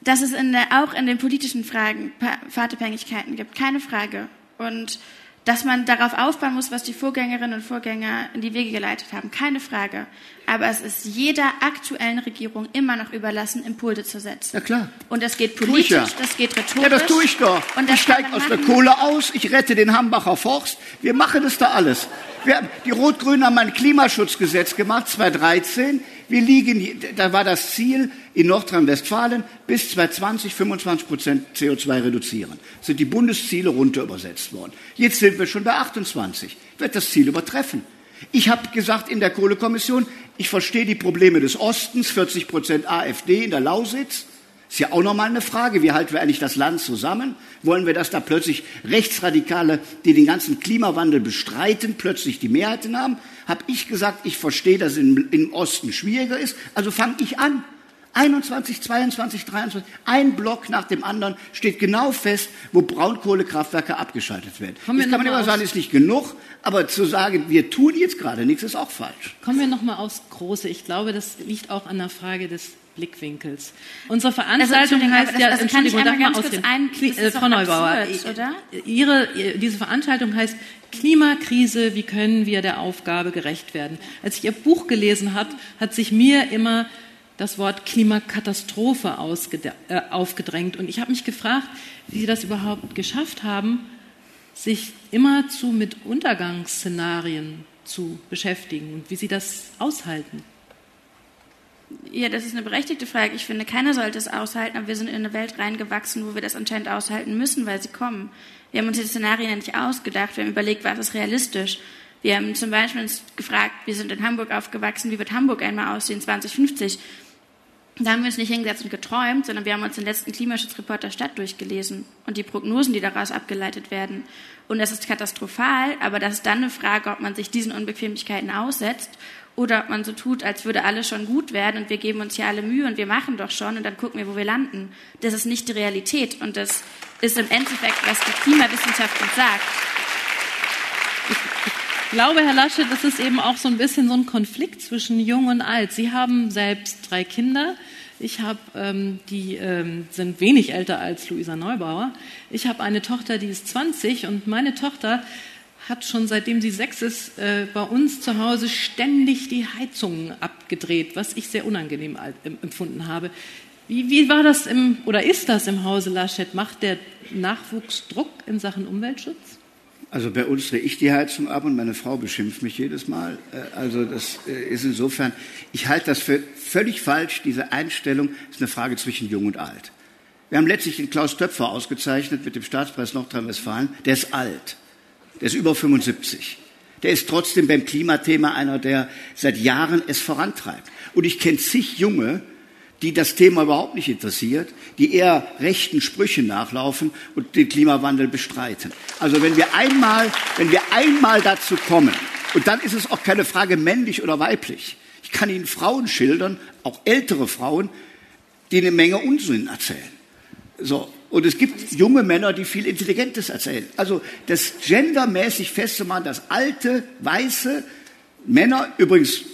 dass es in der, auch in den politischen Fragen Fahrtabhängigkeiten gibt, keine Frage. Und dass man darauf aufbauen muss, was die Vorgängerinnen und Vorgänger in die Wege geleitet haben, keine Frage. Aber es ist jeder aktuellen Regierung immer noch überlassen, Impulse zu setzen. Ja, klar. Und das geht politisch, ja. das geht rhetorisch. Ja, das tue ich doch. Und ich steige aus der. Kohle aus, ich rette den Hambacher Forst. Wir machen das da alles. Wir, haben- die Rot-Grünen haben ein Klimaschutzgesetz gemacht, 2013. Wir liegen, da war das Ziel in Nordrhein-Westfalen bis 2020 25 Prozent CO2 reduzieren. Sind die Bundesziele runter übersetzt worden. Jetzt sind wir schon bei 28. Wird das Ziel übertreffen. Ich habe gesagt in der Kohlekommission, ich verstehe die Probleme des Ostens, 40 Prozent AfD in der Lausitz. Ist ja auch nochmal eine Frage, wie halten wir eigentlich das Land zusammen? Wollen wir, dass da plötzlich Rechtsradikale, die den ganzen Klimawandel bestreiten, plötzlich die Mehrheiten haben? Habe ich gesagt, ich verstehe, dass es im Osten schwieriger ist, also fange ich an. 21, 22, 23, ein Block nach dem anderen steht genau fest, wo Braunkohlekraftwerke abgeschaltet werden. Kommen Jetzt kann man immer sagen, ist nicht genug, aber zu sagen, wir tun jetzt gerade nichts, ist auch falsch. Kommen wir noch mal aufs Große. Ich glaube, das liegt auch an der Frage des Blickwinkels. Unsere Veranstaltung Entschuldigung, heißt das- ja, also kann ich einmal mal ganz kurz das äh, Frau Neubauer, absurd, oder? Ihre, diese Veranstaltung heißt Klimakrise, wie können wir der Aufgabe gerecht werden? Als ich Ihr Buch gelesen habe, hat sich mir immer das Wort Klimakatastrophe äh, aufgedrängt. Und ich habe mich gefragt, wie Sie das überhaupt geschafft haben, sich immerzu mit Untergangsszenarien zu beschäftigen und wie Sie das aushalten. Ja, das ist eine berechtigte Frage. Ich finde, keiner sollte es aushalten, aber wir sind in eine Welt reingewachsen, wo wir das anscheinend aushalten müssen, weil sie kommen. Wir haben uns die Szenarien nicht ausgedacht, wir haben überlegt, was ist realistisch. Wir haben zum Beispiel uns gefragt, wir sind in Hamburg aufgewachsen, wie wird Hamburg einmal aussehen 2050? Da haben wir uns nicht hingesetzt und geträumt, sondern wir haben uns den letzten Klimaschutzreport der Stadt durchgelesen und die Prognosen, die daraus abgeleitet werden. Und das ist katastrophal, aber das ist dann eine Frage, ob man sich diesen Unbequemlichkeiten aussetzt oder ob man so tut, als würde alles schon gut werden und wir geben uns ja alle Mühe und wir machen doch schon und dann gucken wir, wo wir landen. Das ist nicht die Realität und das ist im Endeffekt, was die Klimawissenschaft uns sagt. Ich glaube, Herr Laschet, das ist eben auch so ein bisschen so ein Konflikt zwischen Jung und Alt. Sie haben selbst drei Kinder. Ich habe, ähm, die ähm, sind wenig älter als Luisa Neubauer. Ich habe eine Tochter, die ist 20 und meine Tochter hat schon seitdem sie sechs ist, äh, bei uns zu Hause ständig die Heizungen abgedreht, was ich sehr unangenehm empfunden habe. Wie, wie war das im, oder ist das im Hause Laschet? Macht der Nachwuchs Druck in Sachen Umweltschutz? Also bei uns drehe ich die Heizung ab und meine Frau beschimpft mich jedes Mal. Äh, also das äh, ist insofern, ich halte das für völlig falsch. Diese Einstellung ist eine Frage zwischen Jung und Alt. Wir haben letztlich den Klaus Töpfer ausgezeichnet mit dem Staatspreis Nordrhein-Westfalen. Der ist alt. Der ist über 75. Der ist trotzdem beim Klimathema einer, der seit Jahren es vorantreibt. Und ich kenne zig Junge, die das Thema überhaupt nicht interessiert, die eher rechten Sprüche nachlaufen und den Klimawandel bestreiten. Also wenn wir einmal, wenn wir einmal dazu kommen, und dann ist es auch keine Frage männlich oder weiblich. Ich kann Ihnen Frauen schildern, auch ältere Frauen, die eine Menge Unsinn erzählen. So. Und es gibt junge Männer, die viel Intelligentes erzählen. Also das gendermäßig festzumachen, dass alte, weiße Männer, übrigens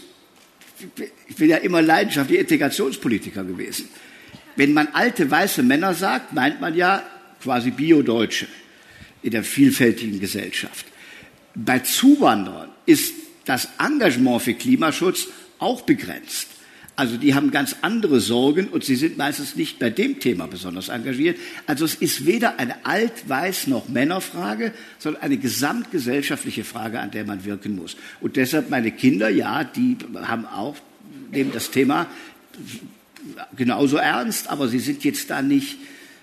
ich bin ja immer leidenschaftlich Integrationspolitiker gewesen. Wenn man alte weiße Männer sagt, meint man ja quasi Bio-Deutsche in der vielfältigen Gesellschaft. Bei Zuwanderern ist das Engagement für Klimaschutz auch begrenzt. Also die haben ganz andere Sorgen und sie sind meistens nicht bei dem Thema besonders engagiert. Also es ist weder eine alt-weiß noch Männerfrage, sondern eine gesamtgesellschaftliche Frage, an der man wirken muss. Und deshalb meine Kinder, ja, die haben auch nehmen das Thema genauso ernst, aber sie sind jetzt da nicht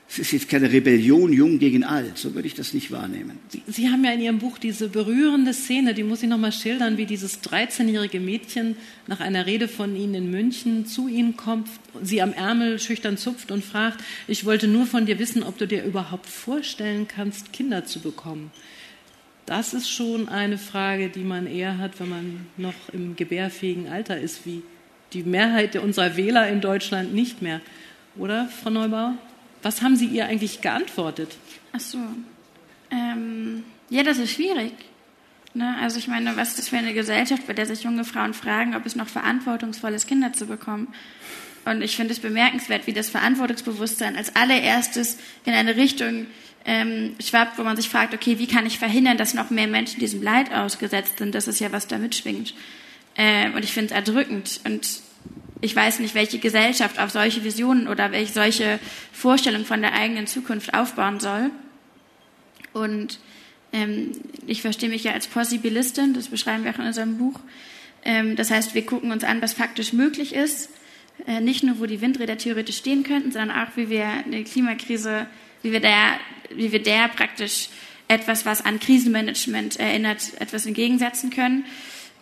es ist jetzt keine Rebellion jung gegen alt, so würde ich das nicht wahrnehmen. Sie, Sie haben ja in Ihrem Buch diese berührende Szene, die muss ich noch mal schildern, wie dieses 13-jährige Mädchen nach einer Rede von Ihnen in München zu Ihnen kommt, Sie am Ärmel schüchtern zupft und fragt, ich wollte nur von dir wissen, ob du dir überhaupt vorstellen kannst, Kinder zu bekommen. Das ist schon eine Frage, die man eher hat, wenn man noch im gebärfähigen Alter ist, wie die Mehrheit unserer Wähler in Deutschland nicht mehr. Oder, Frau Neubauer? Was haben Sie ihr eigentlich geantwortet? Ach so. Ähm, ja, das ist schwierig. Ne? Also ich meine, was ist das für eine Gesellschaft, bei der sich junge Frauen fragen, ob es noch verantwortungsvoll ist, Kinder zu bekommen? Und ich finde es bemerkenswert, wie das Verantwortungsbewusstsein als allererstes in eine Richtung ähm, schwappt, wo man sich fragt, okay, wie kann ich verhindern, dass noch mehr Menschen diesem Leid ausgesetzt sind? Das ist ja, was da mitschwingt. Ähm, und ich finde es erdrückend. Und ich weiß nicht, welche Gesellschaft auf solche Visionen oder welche solche Vorstellungen von der eigenen Zukunft aufbauen soll. Und ähm, ich verstehe mich ja als Possibilistin, das beschreiben wir auch in unserem Buch. Ähm, das heißt, wir gucken uns an, was faktisch möglich ist. Äh, nicht nur, wo die Windräder theoretisch stehen könnten, sondern auch, wie wir eine Klimakrise, wie wir der, wie wir der praktisch etwas, was an Krisenmanagement erinnert, etwas entgegensetzen können.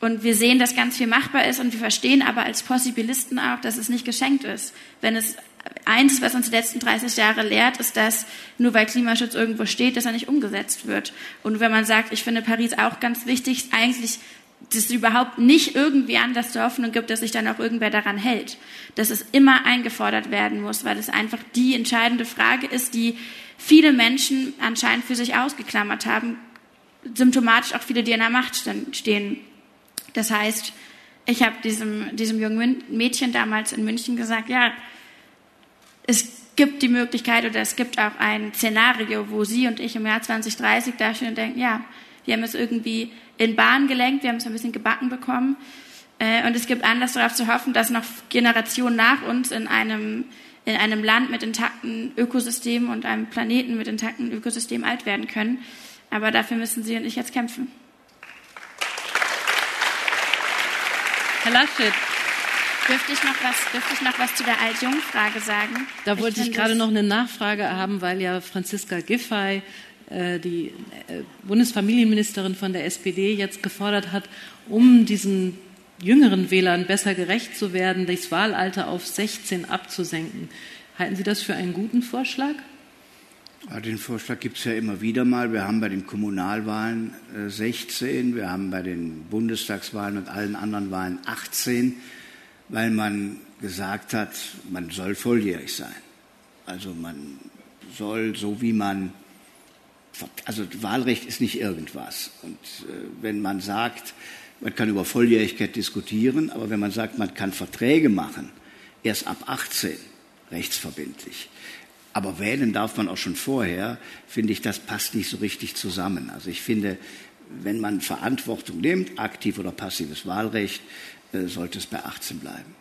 Und wir sehen, dass ganz viel machbar ist und wir verstehen aber als Possibilisten auch, dass es nicht geschenkt ist. Wenn es eins, was uns die letzten 30 Jahre lehrt, ist, dass nur weil Klimaschutz irgendwo steht, dass er nicht umgesetzt wird. Und wenn man sagt, ich finde Paris auch ganz wichtig, eigentlich dass es überhaupt nicht irgendwie anders zur Hoffnung gibt, dass sich dann auch irgendwer daran hält. Dass es immer eingefordert werden muss, weil es einfach die entscheidende Frage ist, die viele Menschen anscheinend für sich ausgeklammert haben, symptomatisch auch viele, die in der Macht stehen. Das heißt, ich habe diesem, diesem jungen Mädchen damals in München gesagt, ja, es gibt die Möglichkeit oder es gibt auch ein Szenario, wo Sie und ich im Jahr 2030 dastehen und denken, ja, wir haben es irgendwie in Bahn gelenkt, wir haben es ein bisschen gebacken bekommen. Äh, und es gibt Anlass darauf zu hoffen, dass noch Generationen nach uns in einem, in einem Land mit intakten Ökosystemen und einem Planeten mit intakten Ökosystemen alt werden können. Aber dafür müssen Sie und ich jetzt kämpfen. Herr Laschet. Dürfte ich, noch was, dürfte ich noch was zu der Alt-Jung-Frage sagen? Da wollte ich, ich gerade noch eine Nachfrage haben, weil ja Franziska Giffey, äh, die äh, Bundesfamilienministerin von der SPD, jetzt gefordert hat, um diesen jüngeren Wählern besser gerecht zu werden, das Wahlalter auf 16 abzusenken. Halten Sie das für einen guten Vorschlag? Den Vorschlag gibt es ja immer wieder mal. Wir haben bei den Kommunalwahlen 16, äh, wir haben bei den Bundestagswahlen und allen anderen Wahlen 18, weil man gesagt hat, man soll volljährig sein. Also man soll, so wie man, also Wahlrecht ist nicht irgendwas. Und äh, wenn man sagt, man kann über Volljährigkeit diskutieren, aber wenn man sagt, man kann Verträge machen, erst ab 18, rechtsverbindlich, aber wählen darf man auch schon vorher, finde ich, das passt nicht so richtig zusammen. Also ich finde, wenn man Verantwortung nimmt, aktiv oder passives Wahlrecht, äh, sollte es bei 18 bleiben.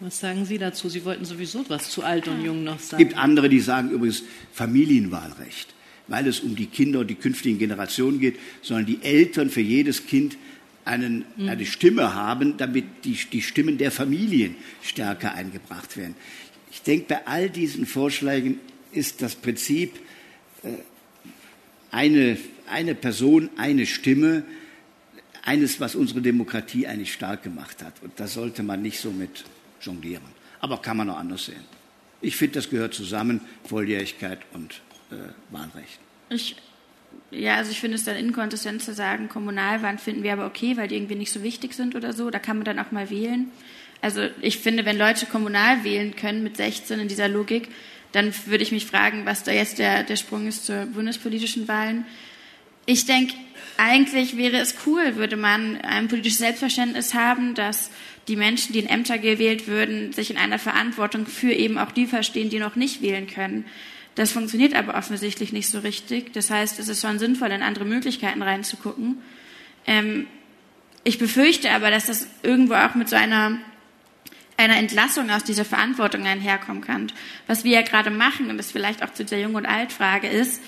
Was sagen Sie dazu? Sie wollten sowieso was zu alt und jung noch sagen. Es gibt andere, die sagen übrigens Familienwahlrecht, weil es um die Kinder und die künftigen Generationen geht, sollen die Eltern für jedes Kind einen, mhm. eine Stimme haben, damit die, die Stimmen der Familien stärker eingebracht werden. Ich denke, bei all diesen Vorschlägen ist das Prinzip äh, eine, eine Person, eine Stimme, eines, was unsere Demokratie eigentlich stark gemacht hat. Und das sollte man nicht so mit jonglieren. Aber kann man auch anders sehen. Ich finde, das gehört zusammen, Volljährigkeit und äh, Wahlrecht. Ich, ja, also ich finde es dann inkonsistent zu sagen, Kommunalwahlen finden wir aber okay, weil die irgendwie nicht so wichtig sind oder so. Da kann man dann auch mal wählen. Also ich finde, wenn Leute kommunal wählen können mit 16 in dieser Logik, dann würde ich mich fragen, was da jetzt der, der Sprung ist zur bundespolitischen Wahlen. Ich denke, eigentlich wäre es cool, würde man ein politisches Selbstverständnis haben, dass die Menschen, die in Ämter gewählt würden, sich in einer Verantwortung für eben auch die verstehen, die noch nicht wählen können. Das funktioniert aber offensichtlich nicht so richtig. Das heißt, es ist schon sinnvoll, in andere Möglichkeiten reinzugucken. Ähm, ich befürchte aber, dass das irgendwo auch mit so einer einer Entlassung aus dieser Verantwortung einherkommen kann. Was wir ja gerade machen, und das vielleicht auch zu der Jung- und Alt-Frage ist,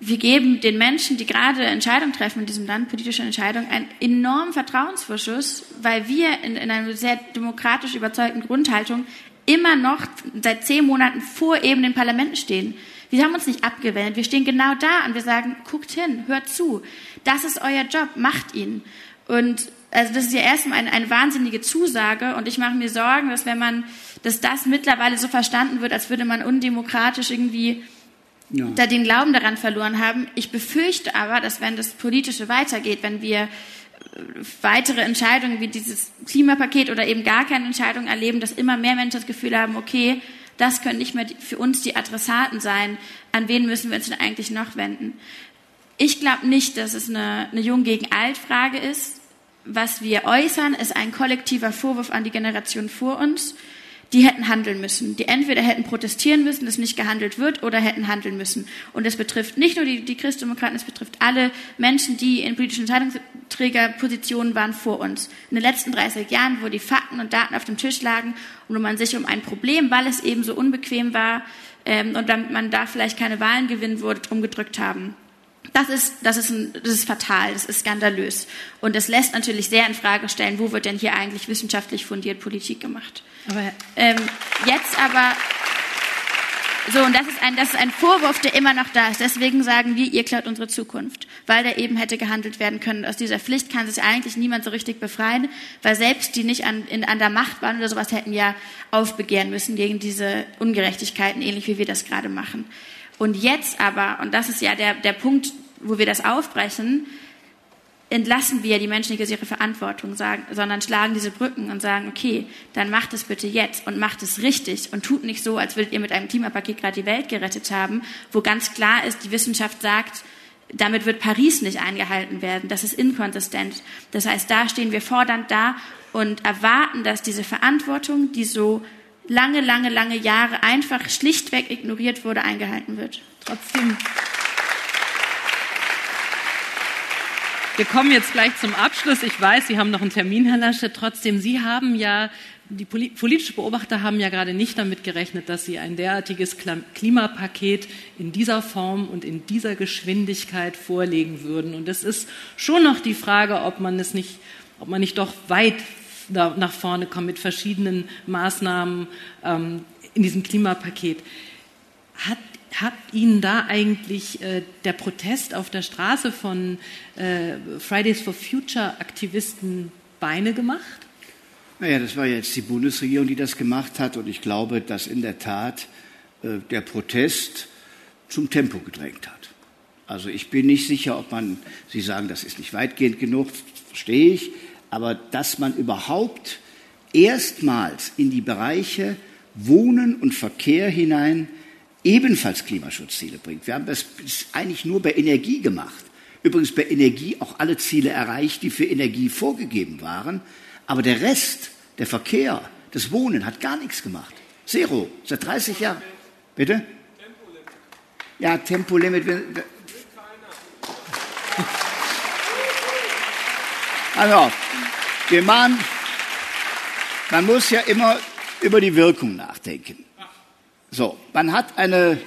wir geben den Menschen, die gerade Entscheidungen treffen in diesem Land, politische Entscheidungen, einen enormen Vertrauensvorschuss, weil wir in, in einer sehr demokratisch überzeugten Grundhaltung immer noch seit zehn Monaten vor eben den Parlamenten stehen. Wir haben uns nicht abgewendet, wir stehen genau da und wir sagen, guckt hin, hört zu, das ist euer Job, macht ihn. Und also das ist ja erstmal eine, eine wahnsinnige Zusage und ich mache mir Sorgen, dass wenn man, dass das mittlerweile so verstanden wird, als würde man undemokratisch irgendwie ja. da den Glauben daran verloren haben. Ich befürchte aber, dass wenn das Politische weitergeht, wenn wir äh, weitere Entscheidungen wie dieses Klimapaket oder eben gar keine Entscheidung erleben, dass immer mehr Menschen das Gefühl haben, okay, das können nicht mehr für uns die Adressaten sein. An wen müssen wir uns denn eigentlich noch wenden? Ich glaube nicht, dass es eine, eine Jung gegen Alt Frage ist. Was wir äußern, ist ein kollektiver Vorwurf an die Generation vor uns die hätten handeln müssen. Die entweder hätten protestieren müssen, dass nicht gehandelt wird, oder hätten handeln müssen. Und es betrifft nicht nur die, die Christdemokraten, es betrifft alle Menschen, die in politischen Entscheidungsträgerpositionen waren vor uns. In den letzten 30 Jahren, wo die Fakten und Daten auf dem Tisch lagen und wo man sich um ein Problem, weil es eben so unbequem war ähm, und damit man da vielleicht keine Wahlen gewinnen wurde, drum gedrückt haben. Das ist, das, ist ein, das ist fatal, das ist skandalös. Und es lässt natürlich sehr in Frage stellen, wo wird denn hier eigentlich wissenschaftlich fundiert Politik gemacht. Aber ähm, jetzt aber so, und das ist, ein, das ist ein Vorwurf, der immer noch da ist. Deswegen sagen wir, ihr klaut unsere Zukunft, weil da eben hätte gehandelt werden können. Aus dieser Pflicht kann sich eigentlich niemand so richtig befreien, weil selbst die nicht an, in, an der Macht waren oder sowas, hätten ja aufbegehren müssen gegen diese Ungerechtigkeiten, ähnlich wie wir das gerade machen. Und jetzt aber, und das ist ja der, der Punkt, wo wir das aufbrechen, entlassen wir die Menschen nicht aus ihrer Verantwortung, sagen, sondern schlagen diese Brücken und sagen, okay, dann macht es bitte jetzt und macht es richtig und tut nicht so, als würdet ihr mit einem Klimapaket gerade die Welt gerettet haben, wo ganz klar ist, die Wissenschaft sagt, damit wird Paris nicht eingehalten werden. Das ist inkonsistent. Das heißt, da stehen wir fordernd da und erwarten, dass diese Verantwortung, die so lange, lange, lange Jahre einfach schlichtweg ignoriert wurde, eingehalten wird. Trotzdem Wir kommen jetzt gleich zum Abschluss. Ich weiß, Sie haben noch einen Termin, Herr Lasche. Trotzdem, Sie haben ja, die politischen Beobachter haben ja gerade nicht damit gerechnet, dass Sie ein derartiges Klimapaket in dieser Form und in dieser Geschwindigkeit vorlegen würden. Und es ist schon noch die Frage, ob man es nicht, ob man nicht doch weit nach vorne kommt mit verschiedenen Maßnahmen ähm, in diesem Klimapaket. Hat hat Ihnen da eigentlich äh, der Protest auf der Straße von äh, Fridays for Future Aktivisten Beine gemacht? Naja, das war jetzt die Bundesregierung, die das gemacht hat. Und ich glaube, dass in der Tat äh, der Protest zum Tempo gedrängt hat. Also ich bin nicht sicher, ob man, Sie sagen, das ist nicht weitgehend genug, verstehe ich, aber dass man überhaupt erstmals in die Bereiche Wohnen und Verkehr hinein ebenfalls Klimaschutzziele bringt. Wir haben das eigentlich nur bei Energie gemacht. Übrigens bei Energie auch alle Ziele erreicht, die für Energie vorgegeben waren. Aber der Rest, der Verkehr, das Wohnen hat gar nichts gemacht. Zero, seit 30 Jahren. Bitte? Ja, Tempolimit. Also, wir machen, man muss ja immer über die Wirkung nachdenken. So, man hat eine.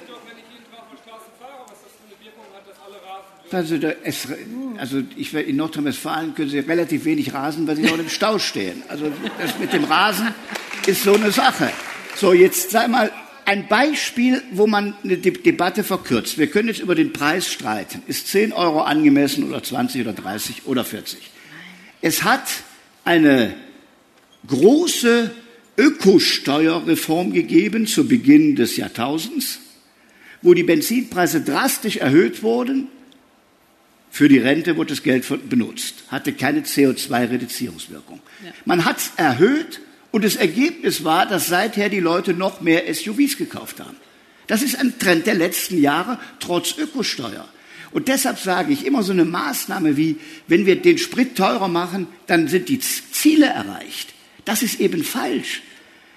Also, es, also ich, in Nordrhein-Westfalen können Sie relativ wenig rasen, weil Sie noch im Stau stehen. Also das mit dem Rasen ist so eine Sache. So, jetzt sei mal ein Beispiel, wo man eine Debatte verkürzt. Wir können jetzt über den Preis streiten. Ist 10 Euro angemessen oder 20 oder 30 oder 40? Es hat eine große Ökosteuerreform gegeben zu Beginn des Jahrtausends, wo die Benzinpreise drastisch erhöht wurden. Für die Rente wurde das Geld benutzt, hatte keine CO2-Reduzierungswirkung. Ja. Man hat es erhöht und das Ergebnis war, dass seither die Leute noch mehr SUVs gekauft haben. Das ist ein Trend der letzten Jahre, trotz Ökosteuer. Und deshalb sage ich immer so eine Maßnahme wie, wenn wir den Sprit teurer machen, dann sind die Ziele erreicht. Das ist eben falsch.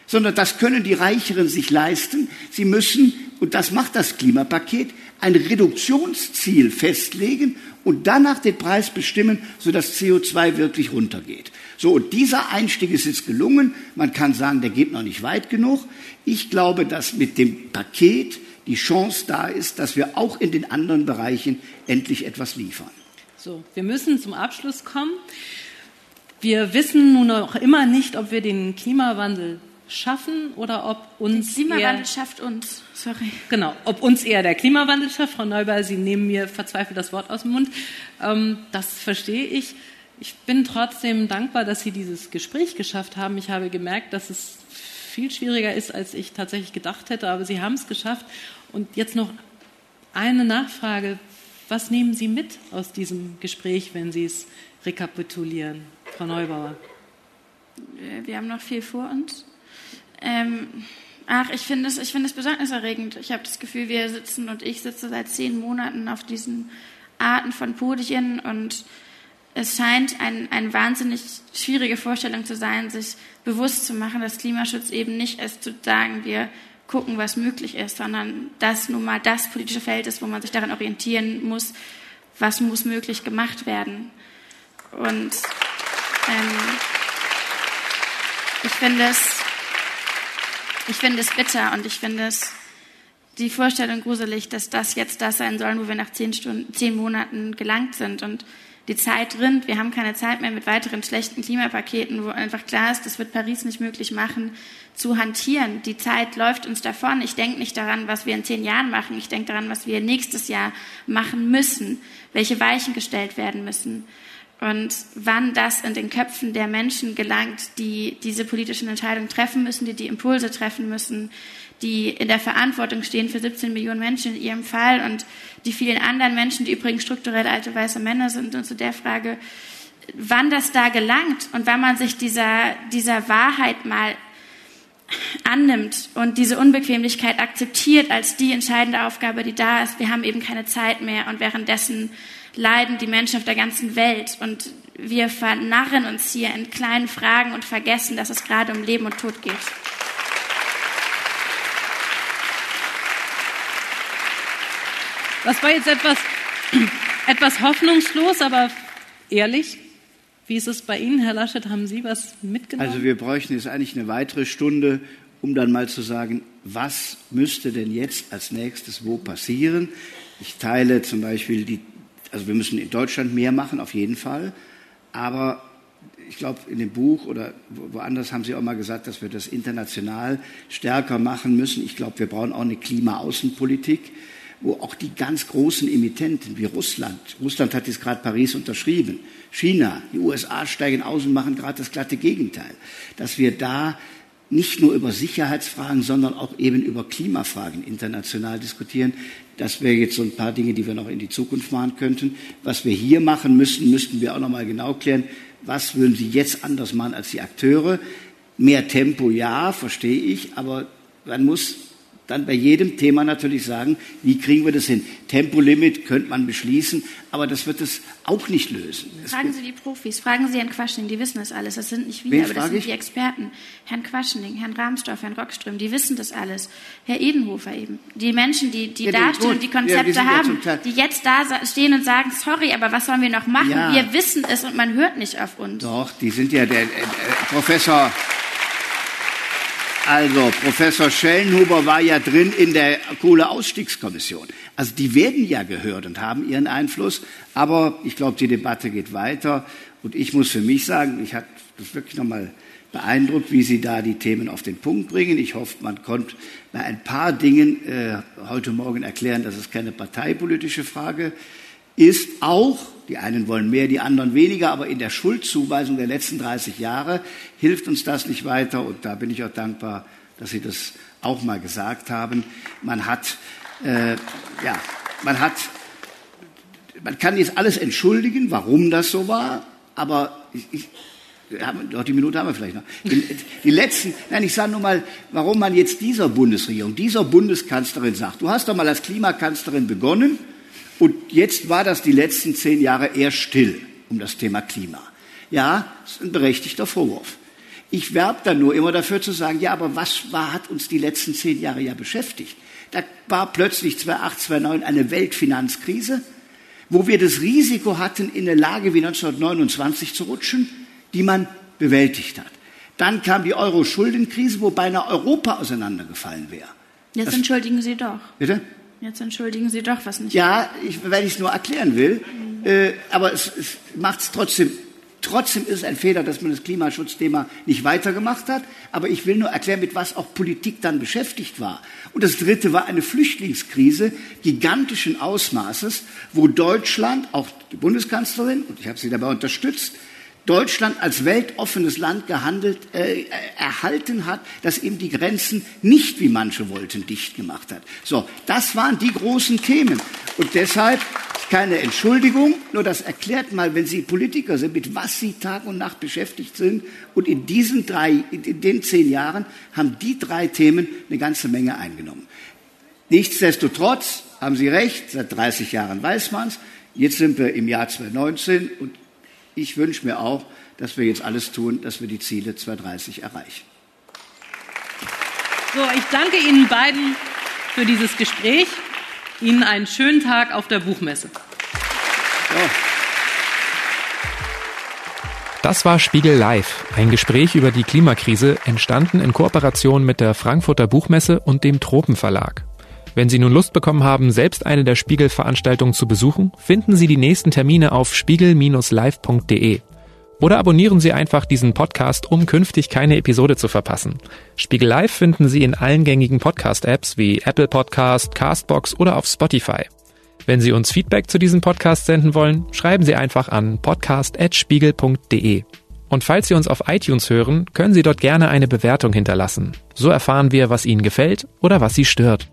Sondern das können die Reicheren sich leisten. Sie müssen, und das macht das Klimapaket, ein Reduktionsziel festlegen und danach den Preis bestimmen, sodass CO2 wirklich runtergeht. So, und dieser Einstieg ist jetzt gelungen. Man kann sagen, der geht noch nicht weit genug. Ich glaube, dass mit dem Paket die Chance da ist, dass wir auch in den anderen Bereichen endlich etwas liefern. So, wir müssen zum Abschluss kommen. Wir wissen nun noch immer nicht, ob wir den Klimawandel schaffen oder ob uns. Der Klimawandel schafft uns. Sorry. Genau, ob uns eher der Klimawandel schafft. Frau Neubauer, Sie nehmen mir verzweifelt das Wort aus dem Mund. Ähm, das verstehe ich. Ich bin trotzdem dankbar, dass Sie dieses Gespräch geschafft haben. Ich habe gemerkt, dass es viel schwieriger ist, als ich tatsächlich gedacht hätte, aber Sie haben es geschafft. Und jetzt noch eine Nachfrage. Was nehmen Sie mit aus diesem Gespräch, wenn Sie es rekapitulieren, Frau Neubauer? Wir haben noch viel vor uns. Ähm, ach, ich finde es, ich finde es besorgniserregend. Ich habe das Gefühl, wir sitzen und ich sitze seit zehn Monaten auf diesen Arten von Podien und es scheint eine ein wahnsinnig schwierige Vorstellung zu sein, sich bewusst zu machen, dass Klimaschutz eben nicht ist, zu sagen, wir gucken, was möglich ist, sondern dass nun mal das politische Feld ist, wo man sich daran orientieren muss, was muss möglich gemacht werden. Und ähm, ich finde es ich finde es bitter und ich finde es die Vorstellung gruselig, dass das jetzt das sein soll, wo wir nach zehn, Stunden, zehn Monaten gelangt sind und die Zeit rinnt. Wir haben keine Zeit mehr mit weiteren schlechten Klimapaketen, wo einfach klar ist, das wird Paris nicht möglich machen, zu hantieren. Die Zeit läuft uns davon. Ich denke nicht daran, was wir in zehn Jahren machen. Ich denke daran, was wir nächstes Jahr machen müssen, welche Weichen gestellt werden müssen und wann das in den Köpfen der Menschen gelangt, die diese politischen Entscheidungen treffen müssen, die die Impulse treffen müssen, die in der Verantwortung stehen für 17 Millionen Menschen in ihrem Fall und die vielen anderen Menschen, die übrigens strukturell alte weiße Männer sind. Und zu der Frage, wann das da gelangt und wann man sich dieser, dieser Wahrheit mal annimmt und diese Unbequemlichkeit akzeptiert als die entscheidende Aufgabe, die da ist. Wir haben eben keine Zeit mehr und währenddessen leiden die Menschen auf der ganzen Welt. Und wir vernarren uns hier in kleinen Fragen und vergessen, dass es gerade um Leben und Tod geht. Das war jetzt etwas, etwas hoffnungslos, aber ehrlich. Wie ist es bei Ihnen, Herr Laschet? Haben Sie was mitgenommen? Also wir bräuchten jetzt eigentlich eine weitere Stunde, um dann mal zu sagen, was müsste denn jetzt als nächstes wo passieren? Ich teile zum Beispiel die also wir müssen in Deutschland mehr machen, auf jeden Fall. Aber ich glaube, in dem Buch oder woanders haben Sie auch mal gesagt, dass wir das international stärker machen müssen. Ich glaube, wir brauchen auch eine Klimaaußenpolitik, wo auch die ganz großen Emittenten wie Russland, Russland hat jetzt gerade Paris unterschrieben, China, die USA steigen aus und machen gerade das glatte Gegenteil, dass wir da nicht nur über Sicherheitsfragen, sondern auch eben über Klimafragen international diskutieren. Das wäre jetzt so ein paar Dinge, die wir noch in die Zukunft machen könnten. Was wir hier machen müssten, müssten wir auch noch mal genau klären. Was würden Sie jetzt anders machen als die Akteure? Mehr Tempo, ja, verstehe ich, aber man muss dann bei jedem Thema natürlich sagen, wie kriegen wir das hin? Tempolimit könnte man beschließen, aber das wird es auch nicht lösen. Fragen Sie die Profis, fragen Sie Herrn Quaschning, die wissen das alles. Das sind nicht wir, aber das sind ich? die Experten. Herrn Quaschning, Herrn Rahmstorff, Herrn Rockström, die wissen das alles. Herr Edenhofer eben. Die Menschen, die, die ja, dastehen und die Konzepte ja, haben, ja die jetzt da stehen und sagen, sorry, aber was sollen wir noch machen? Wir wissen es und man hört nicht auf uns. Doch, die sind ja der äh, Professor also, Professor Schellenhuber war ja drin in der Kohleausstiegskommission. Also, die werden ja gehört und haben ihren Einfluss. Aber ich glaube, die Debatte geht weiter. Und ich muss für mich sagen, ich habe das wirklich nochmal beeindruckt, wie Sie da die Themen auf den Punkt bringen. Ich hoffe, man konnte bei ein paar Dingen äh, heute Morgen erklären, dass es keine parteipolitische Frage ist ist auch, die einen wollen mehr, die anderen weniger, aber in der Schuldzuweisung der letzten 30 Jahre hilft uns das nicht weiter. Und da bin ich auch dankbar, dass Sie das auch mal gesagt haben. Man hat, äh, ja, man hat, man kann jetzt alles entschuldigen, warum das so war, aber ich, ich doch, die Minute haben wir vielleicht noch. Die, die letzten, nein, ich sage nur mal, warum man jetzt dieser Bundesregierung, dieser Bundeskanzlerin sagt, du hast doch mal als Klimakanzlerin begonnen, und jetzt war das die letzten zehn Jahre eher still um das Thema Klima. Ja, das ist ein berechtigter Vorwurf. Ich werbe dann nur immer dafür zu sagen, ja, aber was war, hat uns die letzten zehn Jahre ja beschäftigt? Da war plötzlich 2008, 2009 eine Weltfinanzkrise, wo wir das Risiko hatten, in eine Lage wie 1929 zu rutschen, die man bewältigt hat. Dann kam die Euro-Schuldenkrise, wo beinahe Europa auseinandergefallen wäre. Jetzt das, entschuldigen Sie doch. Bitte? Jetzt entschuldigen Sie doch, was nicht. Ja, ich, weil ich es nur erklären will. Äh, aber es, es macht es trotzdem. Trotzdem ist es ein Fehler, dass man das Klimaschutzthema nicht weitergemacht hat. Aber ich will nur erklären, mit was auch Politik dann beschäftigt war. Und das Dritte war eine Flüchtlingskrise gigantischen Ausmaßes, wo Deutschland, auch die Bundeskanzlerin, und ich habe sie dabei unterstützt, Deutschland als weltoffenes Land gehandelt, äh, erhalten hat, das eben die Grenzen nicht, wie manche wollten, dicht gemacht hat. So, das waren die großen Themen. Und deshalb keine Entschuldigung, nur das erklärt mal, wenn Sie Politiker sind, mit was Sie Tag und Nacht beschäftigt sind. Und in diesen drei, in den zehn Jahren haben die drei Themen eine ganze Menge eingenommen. Nichtsdestotrotz haben Sie recht, seit 30 Jahren weiß man es. Jetzt sind wir im Jahr 2019 und ich wünsche mir auch, dass wir jetzt alles tun, dass wir die Ziele 2030 erreichen. So, ich danke Ihnen beiden für dieses Gespräch. Ihnen einen schönen Tag auf der Buchmesse. So. Das war Spiegel Live, ein Gespräch über die Klimakrise, entstanden in Kooperation mit der Frankfurter Buchmesse und dem Tropenverlag. Wenn Sie nun Lust bekommen haben, selbst eine der Spiegel-Veranstaltungen zu besuchen, finden Sie die nächsten Termine auf spiegel-live.de. Oder abonnieren Sie einfach diesen Podcast, um künftig keine Episode zu verpassen. Spiegel Live finden Sie in allen gängigen Podcast-Apps wie Apple Podcast, Castbox oder auf Spotify. Wenn Sie uns Feedback zu diesem Podcast senden wollen, schreiben Sie einfach an podcast.spiegel.de. Und falls Sie uns auf iTunes hören, können Sie dort gerne eine Bewertung hinterlassen. So erfahren wir, was Ihnen gefällt oder was Sie stört.